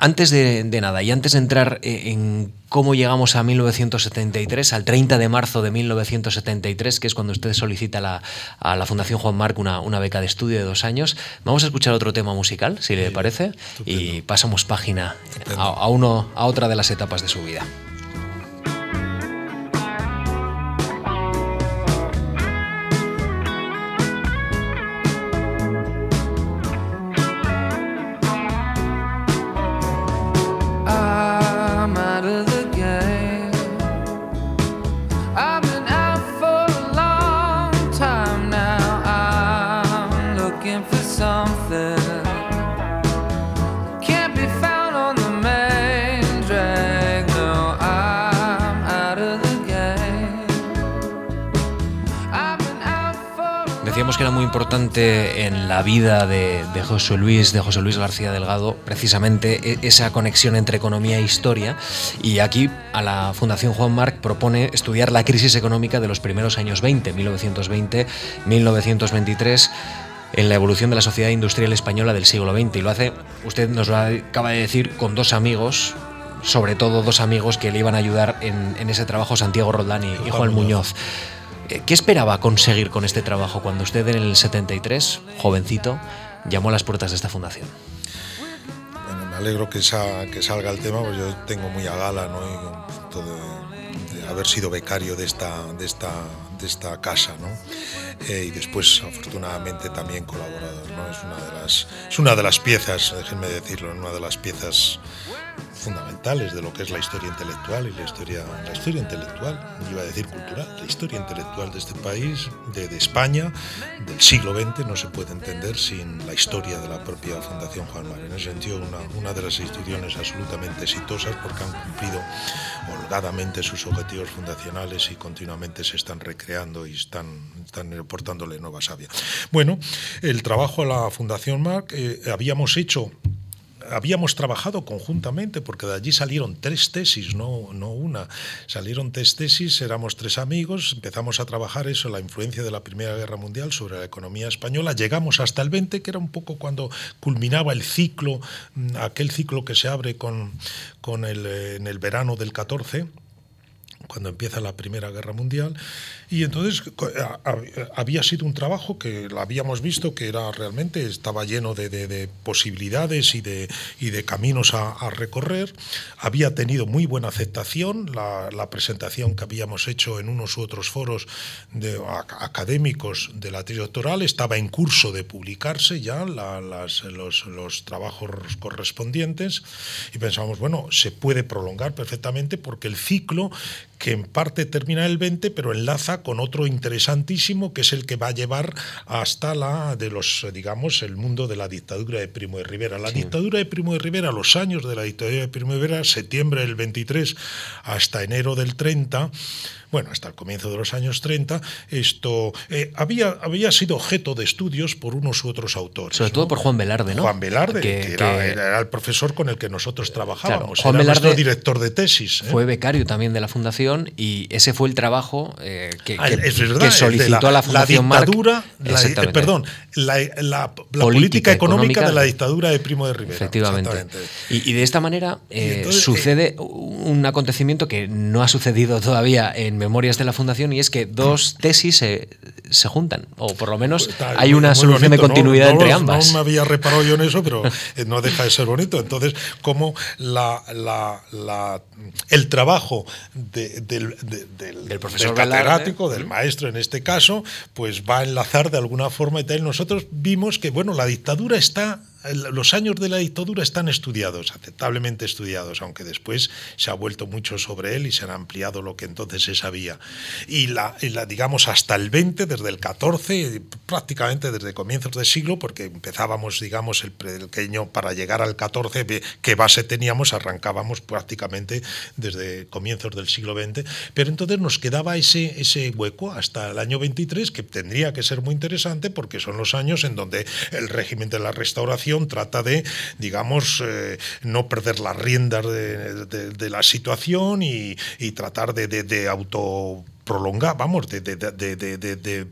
Antes de, nada y antes de entrar eh, en cómo llegamos a 1973, al 30 de marzo de 1973, que es cuando usted solicita a la Fundación Juan Marc una, beca de estudio de dos años, vamos a escuchar otro tema musical, si le parece, y pasamos página a, uno, a otra de las etapas de su vida. Importante en la vida de, José Luis, de José Luis García Delgado, precisamente e, esa conexión entre economía e historia. Y aquí a la Fundación Juan Marc propone estudiar la crisis económica de los primeros años 20, 1920-1923 en la evolución de la sociedad industrial española del siglo XX. Y lo hace, usted nos lo acaba de decir, con dos amigos, sobre todo dos amigos que le iban a ayudar en, ese trabajo, Santiago Roldán y, Juan Muñoz. ¿Qué esperaba conseguir con este trabajo cuando usted en el 73, jovencito, llamó a las puertas de esta fundación? Bueno, me alegro que, que salga el tema, porque yo tengo muy a gala ¿no? de, haber sido becario de esta, de esta, de esta casa, ¿no? Eh, y después, afortunadamente, también colaborador, ¿no? Es una de las, es una de las piezas, déjenme decirlo, una de las piezas fundamentales de lo que es la historia intelectual y la historia, la historia intelectual, iba a decir cultural, la historia intelectual de este país, de, España, del siglo XX, no se puede entender sin la historia de la propia Fundación Juan Mar. En ese sentido, una, una de las instituciones absolutamente exitosas porque han cumplido holgadamente sus objetivos fundacionales y continuamente se están recreando y están, están aportándole nueva savia. Bueno, el trabajo a la Fundación Marc, eh, habíamos hecho habíamos trabajado conjuntamente, porque de allí salieron tres tesis, no, no una. Salieron tres tesis, éramos tres amigos, empezamos a trabajar eso, la influencia de la Primera Guerra Mundial sobre la economía española. Llegamos hasta el 20, que era un poco cuando culminaba el ciclo, mm, aquel ciclo que se abre con, con el, en el verano del 14 cuando empieza la Primera Guerra Mundial, y entonces había sido un trabajo que lo habíamos visto que era realmente estaba lleno de, posibilidades y de, y de caminos a, recorrer. Había tenido muy buena aceptación la, presentación que habíamos hecho en unos u otros foros de, académicos de la tesis doctoral. Estaba en curso de publicarse ya las, los, los trabajos correspondientes y pensábamos, bueno, se puede prolongar perfectamente porque el ciclo que en parte termina el 20, pero enlaza con otro interesantísimo que es el que va a llevar hasta la de los, digamos, el mundo de la dictadura de Primo de Rivera. La dictadura de Primo de Rivera, los años de la dictadura de Primo de Rivera, septiembre del 23 hasta enero del 30, bueno, hasta el comienzo de los años 30, esto eh, había, había sido objeto de estudios por unos u otros autores. Sobre todo por Juan Velarde, ¿no? Juan Velarde, que, era, el profesor con el que nosotros trabajábamos, Juan era Velarde nuestro director de tesis. ¿eh? Fue becario también de la Fundación y ese fue el trabajo eh, que, ah, solicitó a la Fundación la dictadura, la, perdón, la, política, económica, de la dictadura de Primo de Rivera. Efectivamente. Y, de esta manera sucede un acontecimiento que no ha sucedido todavía en memorias de la Fundación y es que dos tesis se, se juntan, o por lo menos pues hay una solución de continuidad entre ambas. No me había reparado yo en eso, pero eh, no deja de ser bonito. Entonces, como la, la, el trabajo del, del, profesor catedrático, del maestro en este caso, pues va a enlazar de alguna forma y tal. Nosotros vimos que, bueno, la dictadura está los años de la dictadura están estudiados, aceptablemente estudiados, aunque después se ha vuelto mucho sobre él y se ha ampliado lo que entonces se sabía. Y la, digamos, hasta el 20, desde el 14, prácticamente desde comienzos del siglo, porque empezábamos, digamos, el pequeño para llegar al 14, qué base teníamos, arrancábamos prácticamente desde comienzos del siglo XX, pero entonces nos quedaba ese, ese hueco hasta el año 23, que tendría que ser muy interesante porque son los años en donde el régimen de la restauración trata de, digamos, eh, no perder las riendas de, la situación y, tratar de, de auto prolongar, vamos, de, de,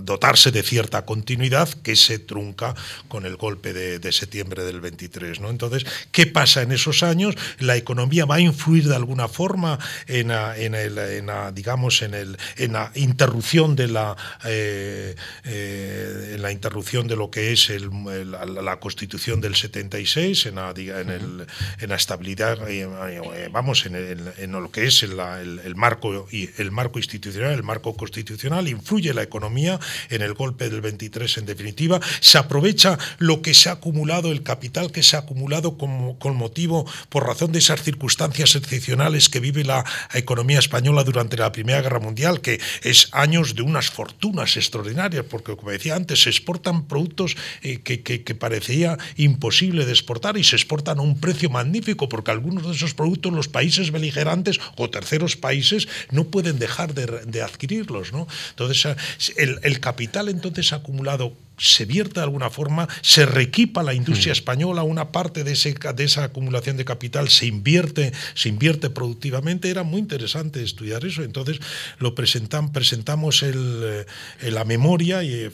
dotarse de cierta continuidad que se trunca con el golpe de, septiembre del 23. ¿no? Entonces, ¿qué pasa en esos años? ¿La economía va a influir de alguna forma en, en, el, en digamos, en, el, en la interrupción de la, eh, eh, en la interrupción de lo que es el, la, Constitución del 76, en la, en, el, en la estabilidad, eh, vamos, en, en, lo que es el, el marco y el marco institucional, el marco constitucional, influye la economía en el golpe del 23 en definitiva, se aprovecha lo que se ha acumulado, el capital que se ha acumulado con, motivo, por razón de esas circunstancias excepcionales que vive la economía española durante la Primera Guerra Mundial, que es años de unas fortunas extraordinarias, porque como decía antes, se exportan productos eh, que, que, que parecía imposible de exportar y se exportan a un precio magnífico, porque algunos de esos productos los países beligerantes o terceros países no pueden dejar de, adquirirlos. ¿no? Entonces, el, el capital entonces acumulado se vierte de alguna forma, se reequipa la industria mm. española, una parte de, ese, de esa acumulación de capital se invierte, se invierte productivamente. Era muy interesante estudiar eso. Entonces lo presentan, presentamos el, eh, la memoria y,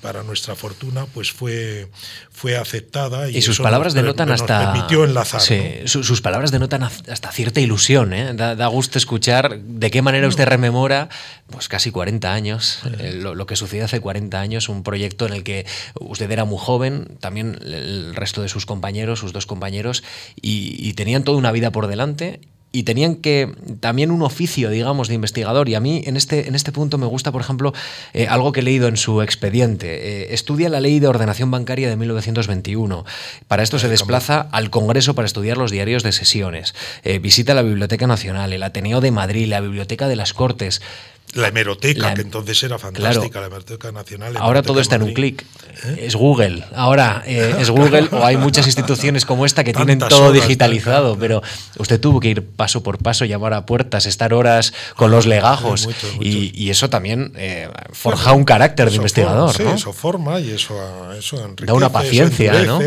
para nuestra fortuna pues fue, fue aceptada. Y, sus palabras denotan hasta... permitió enlazar. sus palabras denotan hasta cierta ilusión. ¿eh? Da, gusto escuchar de qué manera usted rememora pues casi 40 años, eh, lo, lo, que sucedió hace 40 años, un proyecto en el que usted era muy joven, también el resto de sus compañeros, sus dos compañeros, y, tenían toda una vida por delante y tenían que también un oficio, digamos, de investigador. Y a mí en este, en este punto me gusta, por ejemplo, eh, algo que he leído en su expediente. Eh, estudia la ley de ordenación bancaria de 1921. Para esto se desplaza al Congreso para estudiar los diarios de sesiones. Eh, visita la Biblioteca Nacional, el Ateneo de Madrid, la Biblioteca de las Cortes. La hemeroteca, que entonces era fantástica, la hemeroteca nacional. Ahora todo está en un clic. ¿Eh? Es Google. Ahora eh, es Google o hay muchas instituciones como esta que tienen todo digitalizado, pero usted tuvo que ir paso por paso, llamar a puertas, estar horas con los legajos. Y, eso también eh, forja un carácter de investigador. sí, eso forma y eso, eso enriquece. Da una paciencia, ¿no?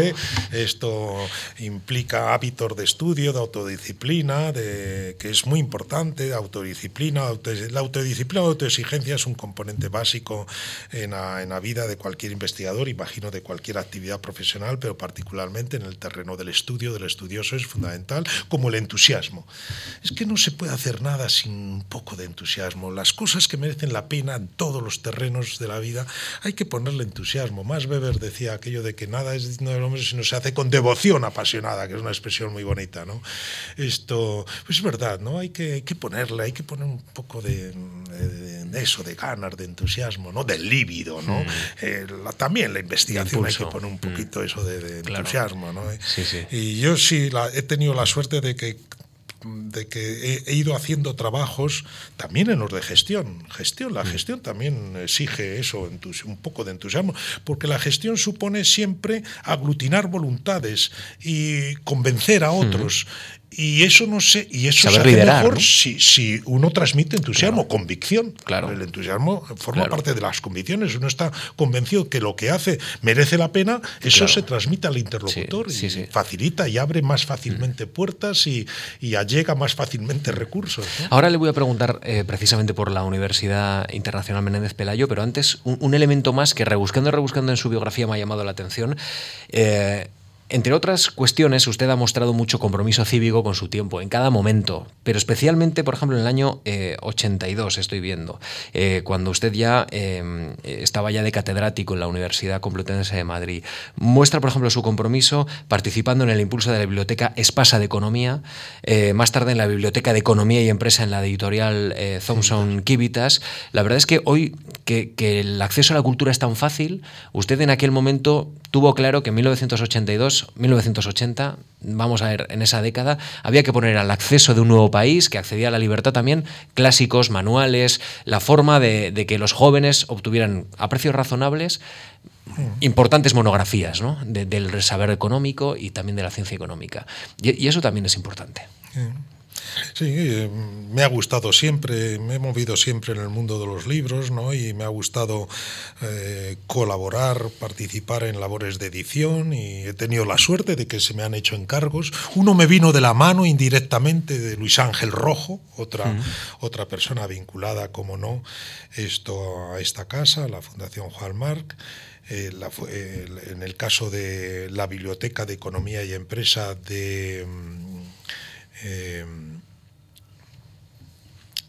Esto implica hábitos de estudio, de autodisciplina, de, que es muy importante, de autodisciplina. La autodisciplina la autoexigencia es un componente básico en la, vida de cualquier investigador, imagino de cualquier actividad profesional, pero particularmente en el terreno del estudio, del estudioso, es fundamental, como el entusiasmo. Es que no se puede hacer nada sin un poco de entusiasmo. Las cosas que merecen la pena en todos los terrenos de la vida hay que ponerle entusiasmo. Más Weber decía aquello de que nada es digno del hombre si no se hace con devoción apasionada, que es una expresión muy bonita. ¿no? Esto pues es verdad, ¿no? hay, que, hay que ponerle, hay que poner un poco de de, eso, de ganas, de entusiasmo, ¿no? Del líbido, ¿no? Mm. Eh, también la investigación hay que poner un mm. poquito eso de, entusiasmo, ¿no? Y yo sí he tenido la suerte de que de que he, ido haciendo trabajos también en los de gestión. Gestión, la mm. gestión también exige eso, un poco de entusiasmo, porque la gestión supone siempre aglutinar voluntades y convencer a otros. Y eso no sé, y eso se hace mejor si, si, uno transmite entusiasmo, convicción. Claro. El entusiasmo forma parte de las convicciones. Uno está convencido que lo que hace merece la pena, eso se transmite al interlocutor y facilita y abre más fácilmente mm. puertas y, y, allega más fácilmente recursos. Ahora le voy a preguntar eh, precisamente por la Universidad Internacional Menéndez Pelayo, pero antes un, elemento más que rebuscando y rebuscando en su biografía me ha llamado la atención. Eh, entre otras cuestiones, usted ha mostrado mucho compromiso cívico con su tiempo, en cada momento, pero especialmente, por ejemplo, en el año 82, eh, estoy viendo, eh, cuando usted ya eh, estaba ya de catedrático en la Universidad Complutense de Madrid. Muestra, por ejemplo, su compromiso participando en el impulso de la Biblioteca Espasa de Economía, más tarde en la Biblioteca de Economía y Empresa en la editorial Thomson Kivitas. La verdad es que hoy que, que el acceso a la cultura es tan fácil, usted en aquel momento tuvo claro que en 1982 1980, vamos a ver, en esa década, había que poner al acceso de un nuevo país que accedía a la libertad también clásicos, manuales, la forma de, que los jóvenes obtuvieran a precios razonables importantes monografías ¿no? del saber económico y también de la ciencia económica. Y, eso también es importante. Sí, eh, me ha gustado siempre, me he movido siempre en el mundo de los libros, ¿no? Y me ha gustado eh, colaborar, participar en labores de edición y he tenido la suerte de que se me han hecho encargos. Uno me vino de la mano indirectamente de Luis Ángel Rojo, otra, otra persona vinculada, como no, esto, a esta casa, la Fundación Juan Marc. Eh, en el caso de la Biblioteca de Economía y Empresa de... Mm,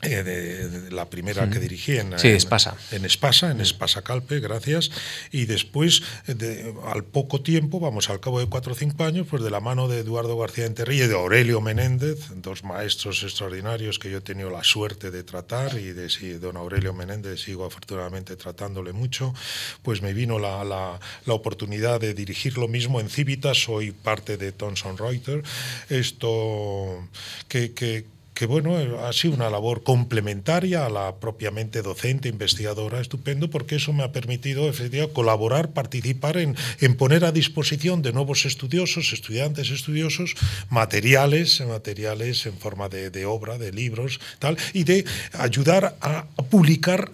eh, de, la primera que dirigí en, Espasa. en, Espasa, en Espasa Calpe, gracias. Y después, de, al poco tiempo, vamos al cabo de cuatro o cinco años, pues de la mano de Eduardo García Enterrilla y de Aurelio Menéndez, dos maestros extraordinarios que yo he tenido la suerte de tratar y de si don Aurelio Menéndez sigo afortunadamente tratándole mucho, pues me vino la, la, la oportunidad de dirigir lo mismo en Civitas, soy parte de Thomson Reuters, esto que, que que bueno, ha sido una labor complementaria a la propiamente docente, investigadora, estupendo, porque eso me ha permitido efectivamente colaborar, participar en, en poner a disposición de nuevos estudiosos, estudiantes estudiosos, materiales, materiales en forma de, de obra, de libros, tal, y de ayudar a publicar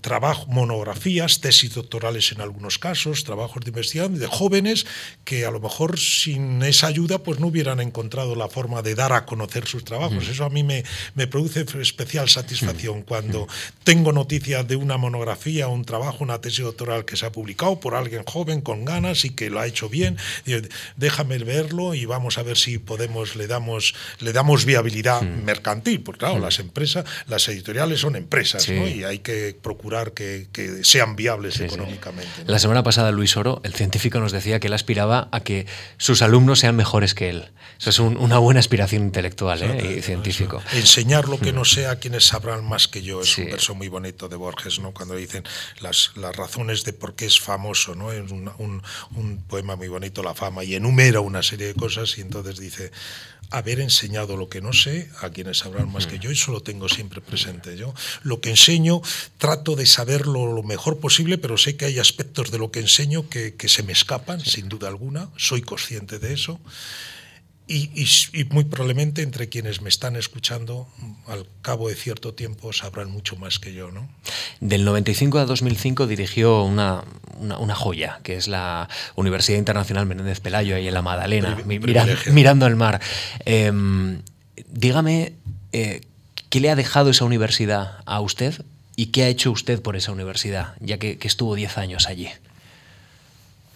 trabajo, monografías, tesis doctorales en algunos casos, trabajos de investigación de jóvenes que a lo mejor sin esa ayuda pues no hubieran encontrado la forma de dar a conocer sus trabajos. Eso a mí me, me produce especial satisfacción cuando tengo noticias de una monografía, un trabajo, una tesis doctoral que se ha publicado por alguien joven con ganas y que lo ha hecho bien. Déjame verlo y vamos a ver si podemos le damos le damos viabilidad mercantil, porque claro, las empresas, las editoriales son empresas, ¿no? Y hay que que procurar que, sean viables económicamente. La semana pasada Luis Oro, el científico, nos decía que él aspiraba a que sus alumnos sean mejores que él. Eso es una buena aspiración intelectual ¿eh? y científico. Enseñar lo que no sea a quienes sabrán más que yo es un verso muy bonito de Borges, ¿no? cuando dicen las, las razones de por qué es famoso. ¿no? Es un, un, un poema muy bonito, La fama, y enumera una serie de cosas y entonces dice haber enseñado lo que no sé a quienes sabrán más que yo, eso lo tengo siempre presente. Yo lo que enseño trato de saberlo lo mejor posible, pero sé que hay aspectos de lo que enseño que, que se me escapan, sin duda alguna, soy consciente de eso. Y, muy probablemente entre quienes me están escuchando, al cabo de cierto tiempo, sabrán mucho más que yo. ¿no? Del 95 a 2005 dirigió una, una, joya, que es la Universidad Internacional Menéndez Pelayo, ahí en la Madalena, mirando el mar. Em, dígame, eh, ¿qué le ha dejado esa universidad a usted y qué ha hecho usted por esa universidad, ya que, que estuvo 10 años allí?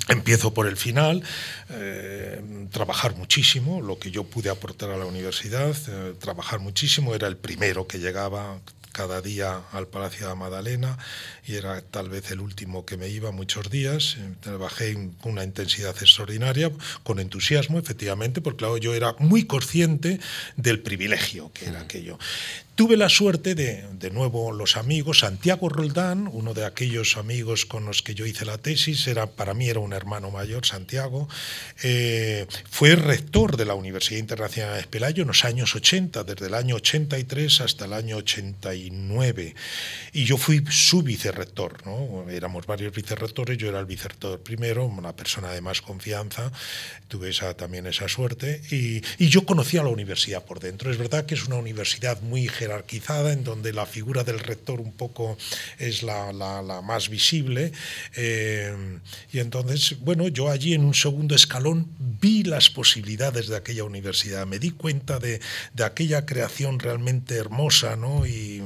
Empiezo por el final, eh, trabajar muchísimo, lo que yo pude aportar a la universidad, eh, trabajar muchísimo, era el primero que llegaba cada día al Palacio de Madalena y era tal vez el último que me iba muchos días. Eh, trabajé con una intensidad extraordinaria, con entusiasmo, efectivamente, porque claro, yo era muy consciente del privilegio que era aquello. Tuve la suerte de, de nuevo, los amigos, Santiago Roldán, uno de aquellos amigos con los que yo hice la tesis, era, para mí era un hermano mayor, Santiago, eh, fue rector de la Universidad Internacional de Pelayo en los años 80, desde el año 83 hasta el año 89. Y yo fui su vicerrector, ¿no? éramos varios vicerrectores, yo era el vicerrector primero, una persona de más confianza, tuve esa, también esa suerte, y, y yo conocía la universidad por dentro. Es verdad que es una universidad muy en donde la figura del rector un poco es la, más visible. Eh, y entonces, bueno, yo allí en un segundo escalón vi las posibilidades de aquella universidad, me di cuenta de, de aquella creación realmente hermosa ¿no? y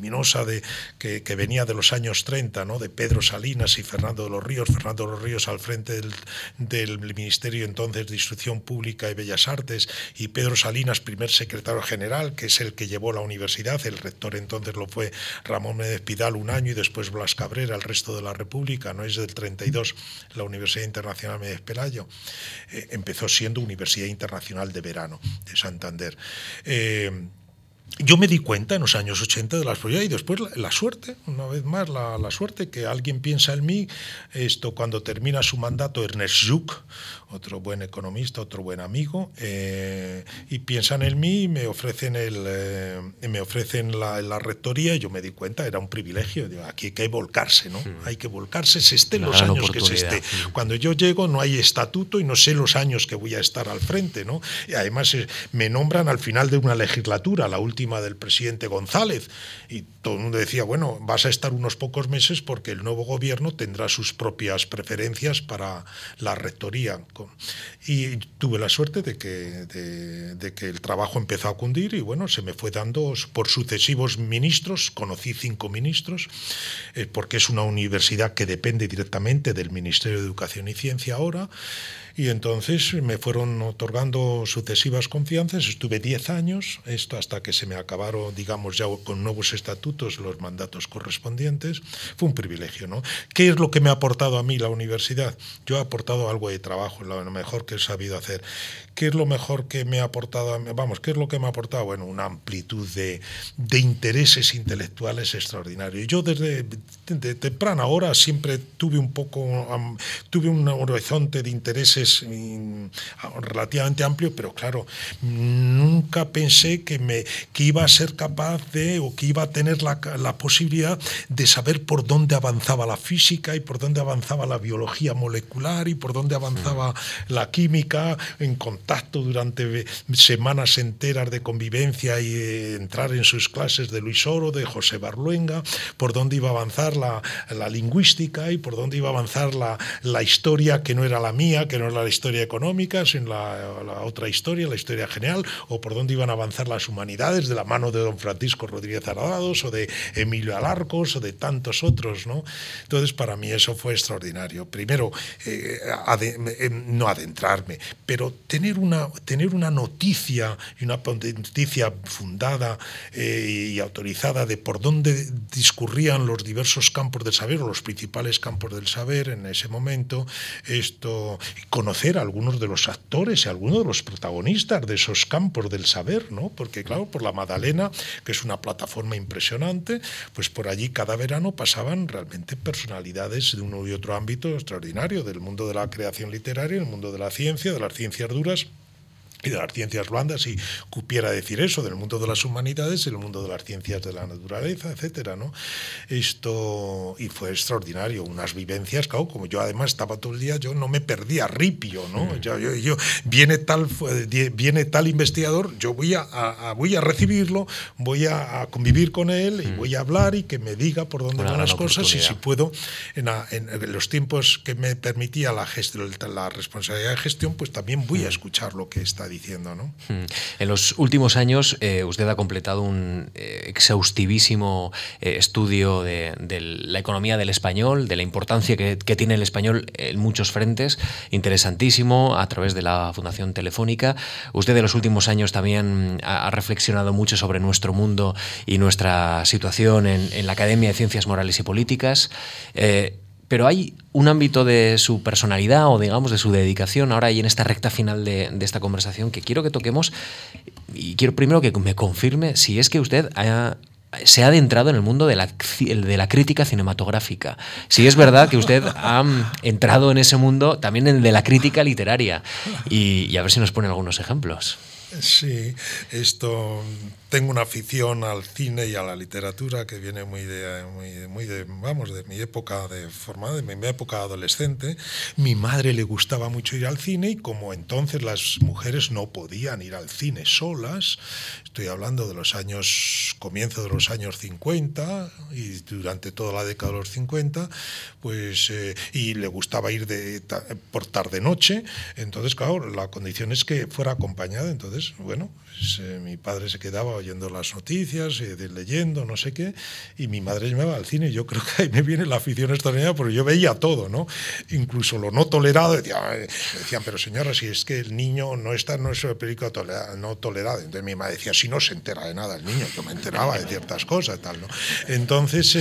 de, que, venía de los años 30, ¿no? de Pedro Salinas y Fernando de los Ríos, Fernando de los Ríos al frente del, del Ministerio entonces de Instrucción Pública y Bellas Artes y Pedro Salinas, primer secretario general, que es el que llevó la universidad, el rector entonces lo fue Ramón Méndez Pidal un año y después Blas Cabrera el resto de la República, no es del 32 la Universidad Internacional Méndez Pelayo, eh, empezó siendo Universidad Internacional de Verano de Santander. Eh, yo me di cuenta en los años 80 de las posibilidades y después la, suerte, una vez más, la, la, suerte que alguien piensa en mí, esto cuando termina su mandato Ernest Juk, otro buen economista, otro buen amigo, eh, y piensan en mí y me ofrecen, el, eh, me ofrecen la, la, rectoría y yo me di cuenta, era un privilegio, aquí hay que volcarse, ¿no? Hmm. Hay que volcarse, se esté los años que se esté. Hmm. Cuando yo llego no hay estatuto y no sé los años que voy a estar al frente, ¿no? Y además eh, me nombran al final de una legislatura, la última del presidente González, y todo el mundo decía, bueno, vas a estar unos pocos meses porque el nuevo gobierno tendrá sus propias preferencias para la rectoría y tuve la suerte de que, de, que el trabajo empezó a cundir y bueno, se me fue dando por sucesivos ministros, conocí cinco ministros, eh, porque es una universidad que depende directamente del Ministerio de Educación y Ciencia ahora. Y entonces me fueron otorgando sucesivas confianzas, estuve 10 años, esto hasta que se me acabaron, digamos, ya con nuevos estatutos los mandatos correspondientes. Fue un privilegio, ¿no? ¿Qué es lo que me ha aportado a mí la universidad? Yo he aportado algo de trabajo, lo mejor que he sabido hacer. ¿Qué es lo mejor que me ha aportado? Vamos, ¿qué es lo que me ha aportado? Bueno, una amplitud de, de intereses intelectuales extraordinarios. Yo desde de temprana hora siempre tuve un poco, tuve un horizonte de intereses mm, relativamente amplio, pero claro, nunca pensé que, me, que iba a ser capaz de, o que iba a tener la, la posibilidad de saber por dónde avanzaba la física y por dónde avanzaba la biología molecular y por dónde avanzaba la química en contacto durante semanas enteras de convivencia y entrar en sus clases de Luis Oro, de José Barluenga, por dónde iba a avanzar la, la lingüística y por dónde iba a avanzar la, la, historia que no era la mía, que no era la historia económica, sino la, la, otra historia, la historia general, o por dónde iban a avanzar las humanidades de la mano de don Francisco Rodríguez Ardados, o de Emilio Alarcos, o de tantos otros, ¿no? Entonces, para mí eso fue extraordinario. Primero, eh, no adentrarme, pero tener una, tener una noticia y una noticia fundada eh, y autorizada de por dónde discurrían los diversos campos del saber o los principales campos del saber en ese momento, esto, conocer a algunos de los actores y algunos de los protagonistas de esos campos del saber, ¿no? Porque claro, por la Madalena, que es una plataforma impresionante, pues por allí cada verano pasaban realmente personalidades de uno y otro ámbito extraordinario, del mundo de la creación literaria, el mundo de la ciencia, de las ciencias duras y de las ciencias blandas, si cupiera decir eso, del mundo de las humanidades, el mundo de las ciencias de la naturaleza, etcétera, ¿no? Esto, y fue extraordinario, unas vivencias, claro, como yo además estaba todo el día, yo no me perdía ripio, ¿no? Mm. Yo, yo, viene, tal, viene tal investigador, yo voy a, voy a recibirlo, voy a, convivir con él y mm. voy a hablar y que me diga por dónde van las cosas y si puedo, en, en, los tiempos que me permitía la, gestión, la responsabilidad de gestión, pues también voy a escuchar lo que está diciendo. ¿no? Hmm. En los últimos años eh, usted ha completado un eh, exhaustivísimo eh, estudio de, la economía del español, de la importancia que, tiene el español en muchos frentes, interesantísimo, a través de la Fundación Telefónica. Usted en los últimos años también ha, reflexionado mucho sobre nuestro mundo y nuestra situación en, la Academia de Ciencias Morales y Políticas pero hay un ámbito de su personalidad o digamos de su dedicación ahora y en esta recta final de, esta conversación que quiero que toquemos y quiero primero que me confirme si es que usted se ha adentrado en el mundo de la, crítica cinematográfica. Si es verdad que usted ha entrado en ese mundo también en el de la crítica literaria. y a ver si nos pone algunos ejemplos. Sí, esto tengo una afición al cine y a la literatura que viene muy de, muy, de, vamos, de mi época de forma, de mi época adolescente. Mi madre le gustaba mucho ir al cine y como entonces las mujeres no podían ir al cine solas, estoy hablando de los años, comienzo de los años 50 y durante toda la década de los 50, pues, eh, y le gustaba ir de, por tarde-noche, entonces, claro, la condición es que fuera acompañada, entonces bueno, eh, mi padre se quedaba oyendo las noticias, eh, leyendo, no sé qué, y mi madre me iba al cine. Yo creo que ahí me viene la afición extraordinaria, porque yo veía todo, ¿no? Incluso lo no tolerado. Eh, decían, pero señora, si es que el niño no está en nuestro película no tolerado. Entonces mi madre decía, si no se entera de nada el niño, yo me enteraba de ciertas cosas, tal, ¿no? Entonces,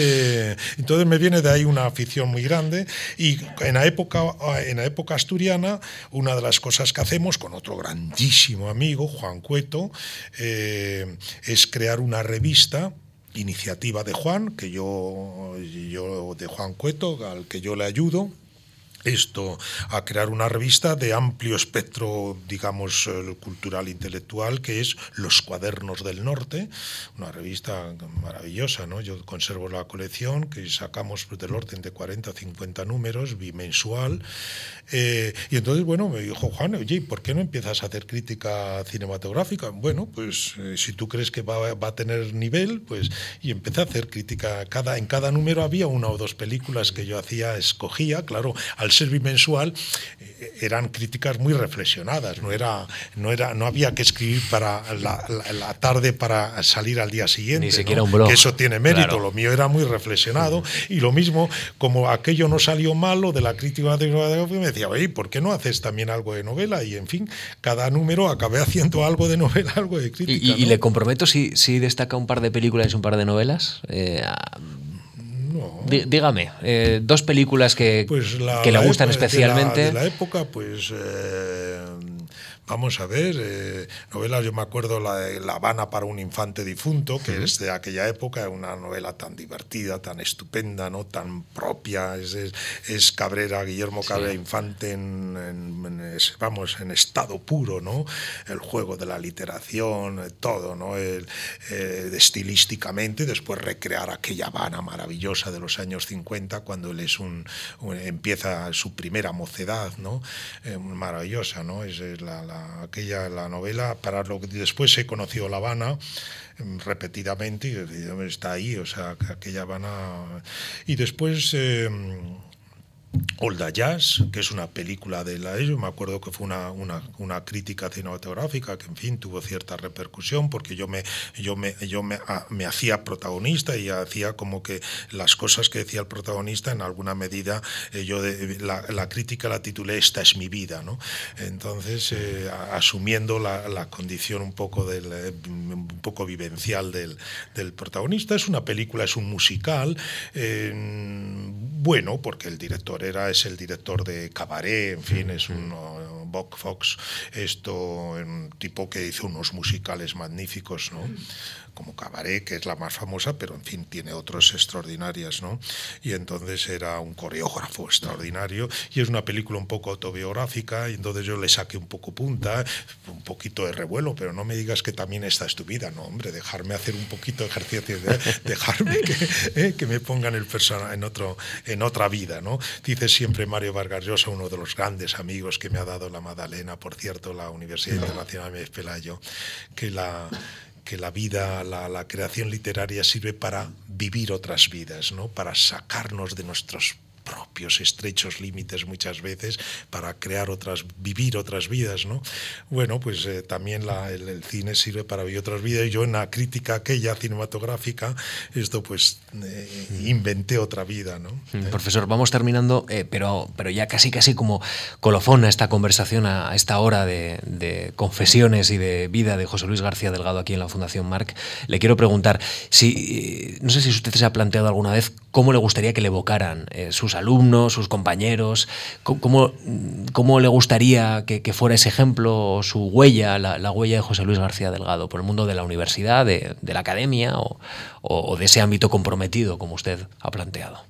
entonces me viene de ahí una afición muy grande. Y en la época, en la época asturiana, una de las cosas que hacemos con otro grandísimo amigo, Juan Cueto, eh, es crear una revista iniciativa de Juan, que yo, yo de Juan Cueto, al que yo le ayudo, esto a crear una revista de amplio espectro, digamos, cultural intelectual, que es Los Cuadernos del Norte, una revista maravillosa, ¿no? Yo conservo la colección, que sacamos del orden de 40 o 50 números, bimensual, eh, y entonces, bueno, me dijo Juan, oye, ¿por qué no empiezas a hacer crítica cinematográfica? Bueno, pues eh, si tú crees que va, va, a tener nivel, pues, y empecé a hacer crítica, cada, en cada número había una o dos películas que yo hacía, escogía, claro, al ser bimensual eh, eran críticas muy reflexionadas, no, era, no, era, no había que escribir para la, tarde para salir al día siguiente. Ni siquiera un blog. Que eso tiene mérito, lo mío era muy reflexionado y lo mismo, como aquello no salió malo de la crítica de me decía, oye, ¿por qué no haces también algo de novela? Y en fin, cada número acabé haciendo algo de novela, algo de crítica. Y, le comprometo si, si destaca un par de películas y un par de novelas. Eh, dígame, eh, dos películas que, pues que le gustan especialmente. De la, época, pues eh, Vamos a ver, eh, novelas, yo me acuerdo la de La Habana para un infante difunto, que es de aquella época, una novela tan divertida, tan estupenda, ¿no? tan propia, es, es, Cabrera, Guillermo Cabrera Infante en, vamos, en estado puro, ¿no? El juego de la literación, eh, todo, ¿no? El, eh, estilísticamente, después recrear aquella Habana maravillosa de los años 50, cuando él es un, empieza su primera mocedad, ¿no? maravillosa, ¿no? Es, la aquella la novela, para lo que después he conocido La Habana em, repetidamente y está ahí, o sea, aquella Habana... Y después... Em, Olda Jazz, que es una película de la ello. Me acuerdo que fue una, una, una, crítica cinematográfica que, en fin, tuvo cierta repercusión porque yo me, yo me, yo me, a, me, hacía protagonista y hacía como que las cosas que decía el protagonista, en alguna medida, eh, yo de, la, la, crítica la titulé Esta es mi vida, ¿no? Entonces, eh, asumiendo la, la, condición un poco, del, eh, un poco vivencial del, del, protagonista, es una película, es un musical, eh, bueno, porque el director era es el director de Cabaret, en fin, es un Bob Fox, esto, un tipo que hizo unos musicales magníficos, ¿no? Como Cabaret, que es la más famosa, pero en fin, tiene otros extraordinarias, ¿no? Y entonces era un coreógrafo extraordinario y es una película un poco autobiográfica y entonces yo le saqué un poco punta, un poquito de revuelo, pero no me digas que también esta es tu vida, no, hombre, dejarme hacer un poquito de ejercicio, de, dejarme que, eh, que, me pongan el personaje en, otro, en otra vida, ¿no? Dice siempre Mario Vargas Llosa, uno de los grandes amigos que me ha dado la Madalena, por cierto, la Universidad Internacional de Pelayo, que la que la vida, la, la, creación literaria sirve para vivir otras vidas, ¿no? para sacarnos de nuestros propios estrechos límites muchas veces para crear otras, vivir otras vidas, ¿no? Bueno, pues eh, también la, el, el, cine sirve para vivir otras vidas y yo en la crítica aquella cinematográfica, esto pues eh, inventé otra vida, ¿no? Mm, profesor, vamos terminando, eh, pero, pero ya casi casi como colofón a esta conversación, a, a esta hora de, de, confesiones y de vida de José Luis García Delgado aquí en la Fundación Marc, le quiero preguntar si, no sé si usted se ha planteado alguna vez cómo le gustaría que le evocaran sus alumnos, sus compañeros, cómo, cómo le gustaría que, que, fuera ese ejemplo, su huella, la, la, huella de José Luis García Delgado por el mundo de la universidad, de, de la academia o, o, de ese ámbito comprometido, como usted ha planteado.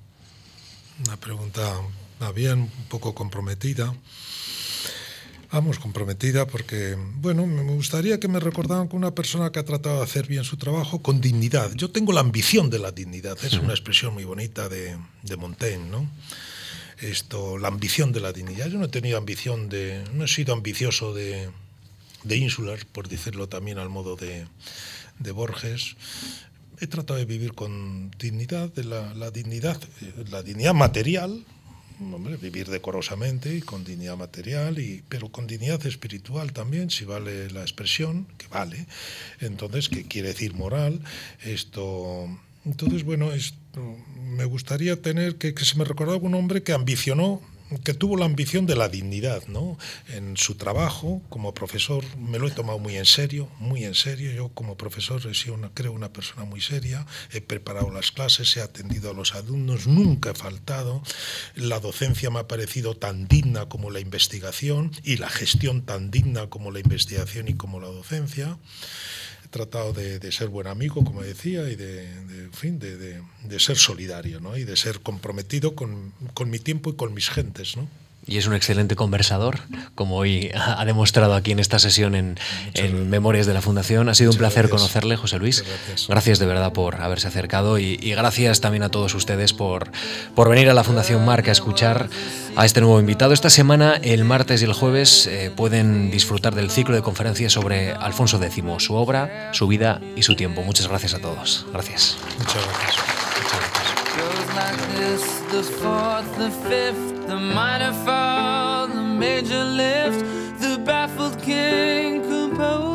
Una pregunta bien un poco comprometida. Vamos, comprometida porque, bueno, me gustaría que me recordaran con una persona que ha tratado de hacer bien su trabajo con dignidad. Yo tengo la ambición de la dignidad, es una expresión muy bonita de, de Montaigne, ¿no? Esto, la ambición de la dignidad. Yo no he tenido ambición de, no he sido ambicioso de, de insular, por decirlo también al modo de, de Borges. He tratado de vivir con dignidad, de la, la dignidad, la dignidad material, vivir decorosamente y con dignidad material, y, pero con dignidad espiritual también, si vale la expresión, que vale. Entonces, ¿qué quiere decir moral? Esto. Entonces, bueno, me gustaría tener que, que se me recordara un hombre que ambicionó que tuvo la ambición de la dignidad, ¿no? En su trabajo como profesor me lo he tomado muy en serio, muy en serio. Yo como profesor he sido una, creo una persona muy seria, he preparado las clases, he atendido a los alumnos, nunca he faltado. La docencia me ha parecido tan digna como la investigación y la gestión tan digna como la investigación y como la docencia tratado de, de, ser buen amigo, como decía, y de, de en fin, de, de, ser solidario, ¿no? Y de ser comprometido con, con mi tiempo y con mis gentes, ¿no? Y es un excelente conversador, como hoy ha demostrado aquí en esta sesión en, en Memorias de la Fundación. Ha sido Muchas un placer gracias. conocerle, José Luis. Gracias. gracias. de verdad por haberse acercado y, y, gracias también a todos ustedes por, por venir a la Fundación Marca a escuchar a este nuevo invitado. Esta semana, el martes y el jueves, eh, pueden disfrutar del ciclo de conferencias sobre Alfonso X, su obra, su vida y su tiempo. Muchas gracias a todos. Gracias. Muchas gracias. The fourth, the fifth, the minor fall, the major lift, the baffled king composed.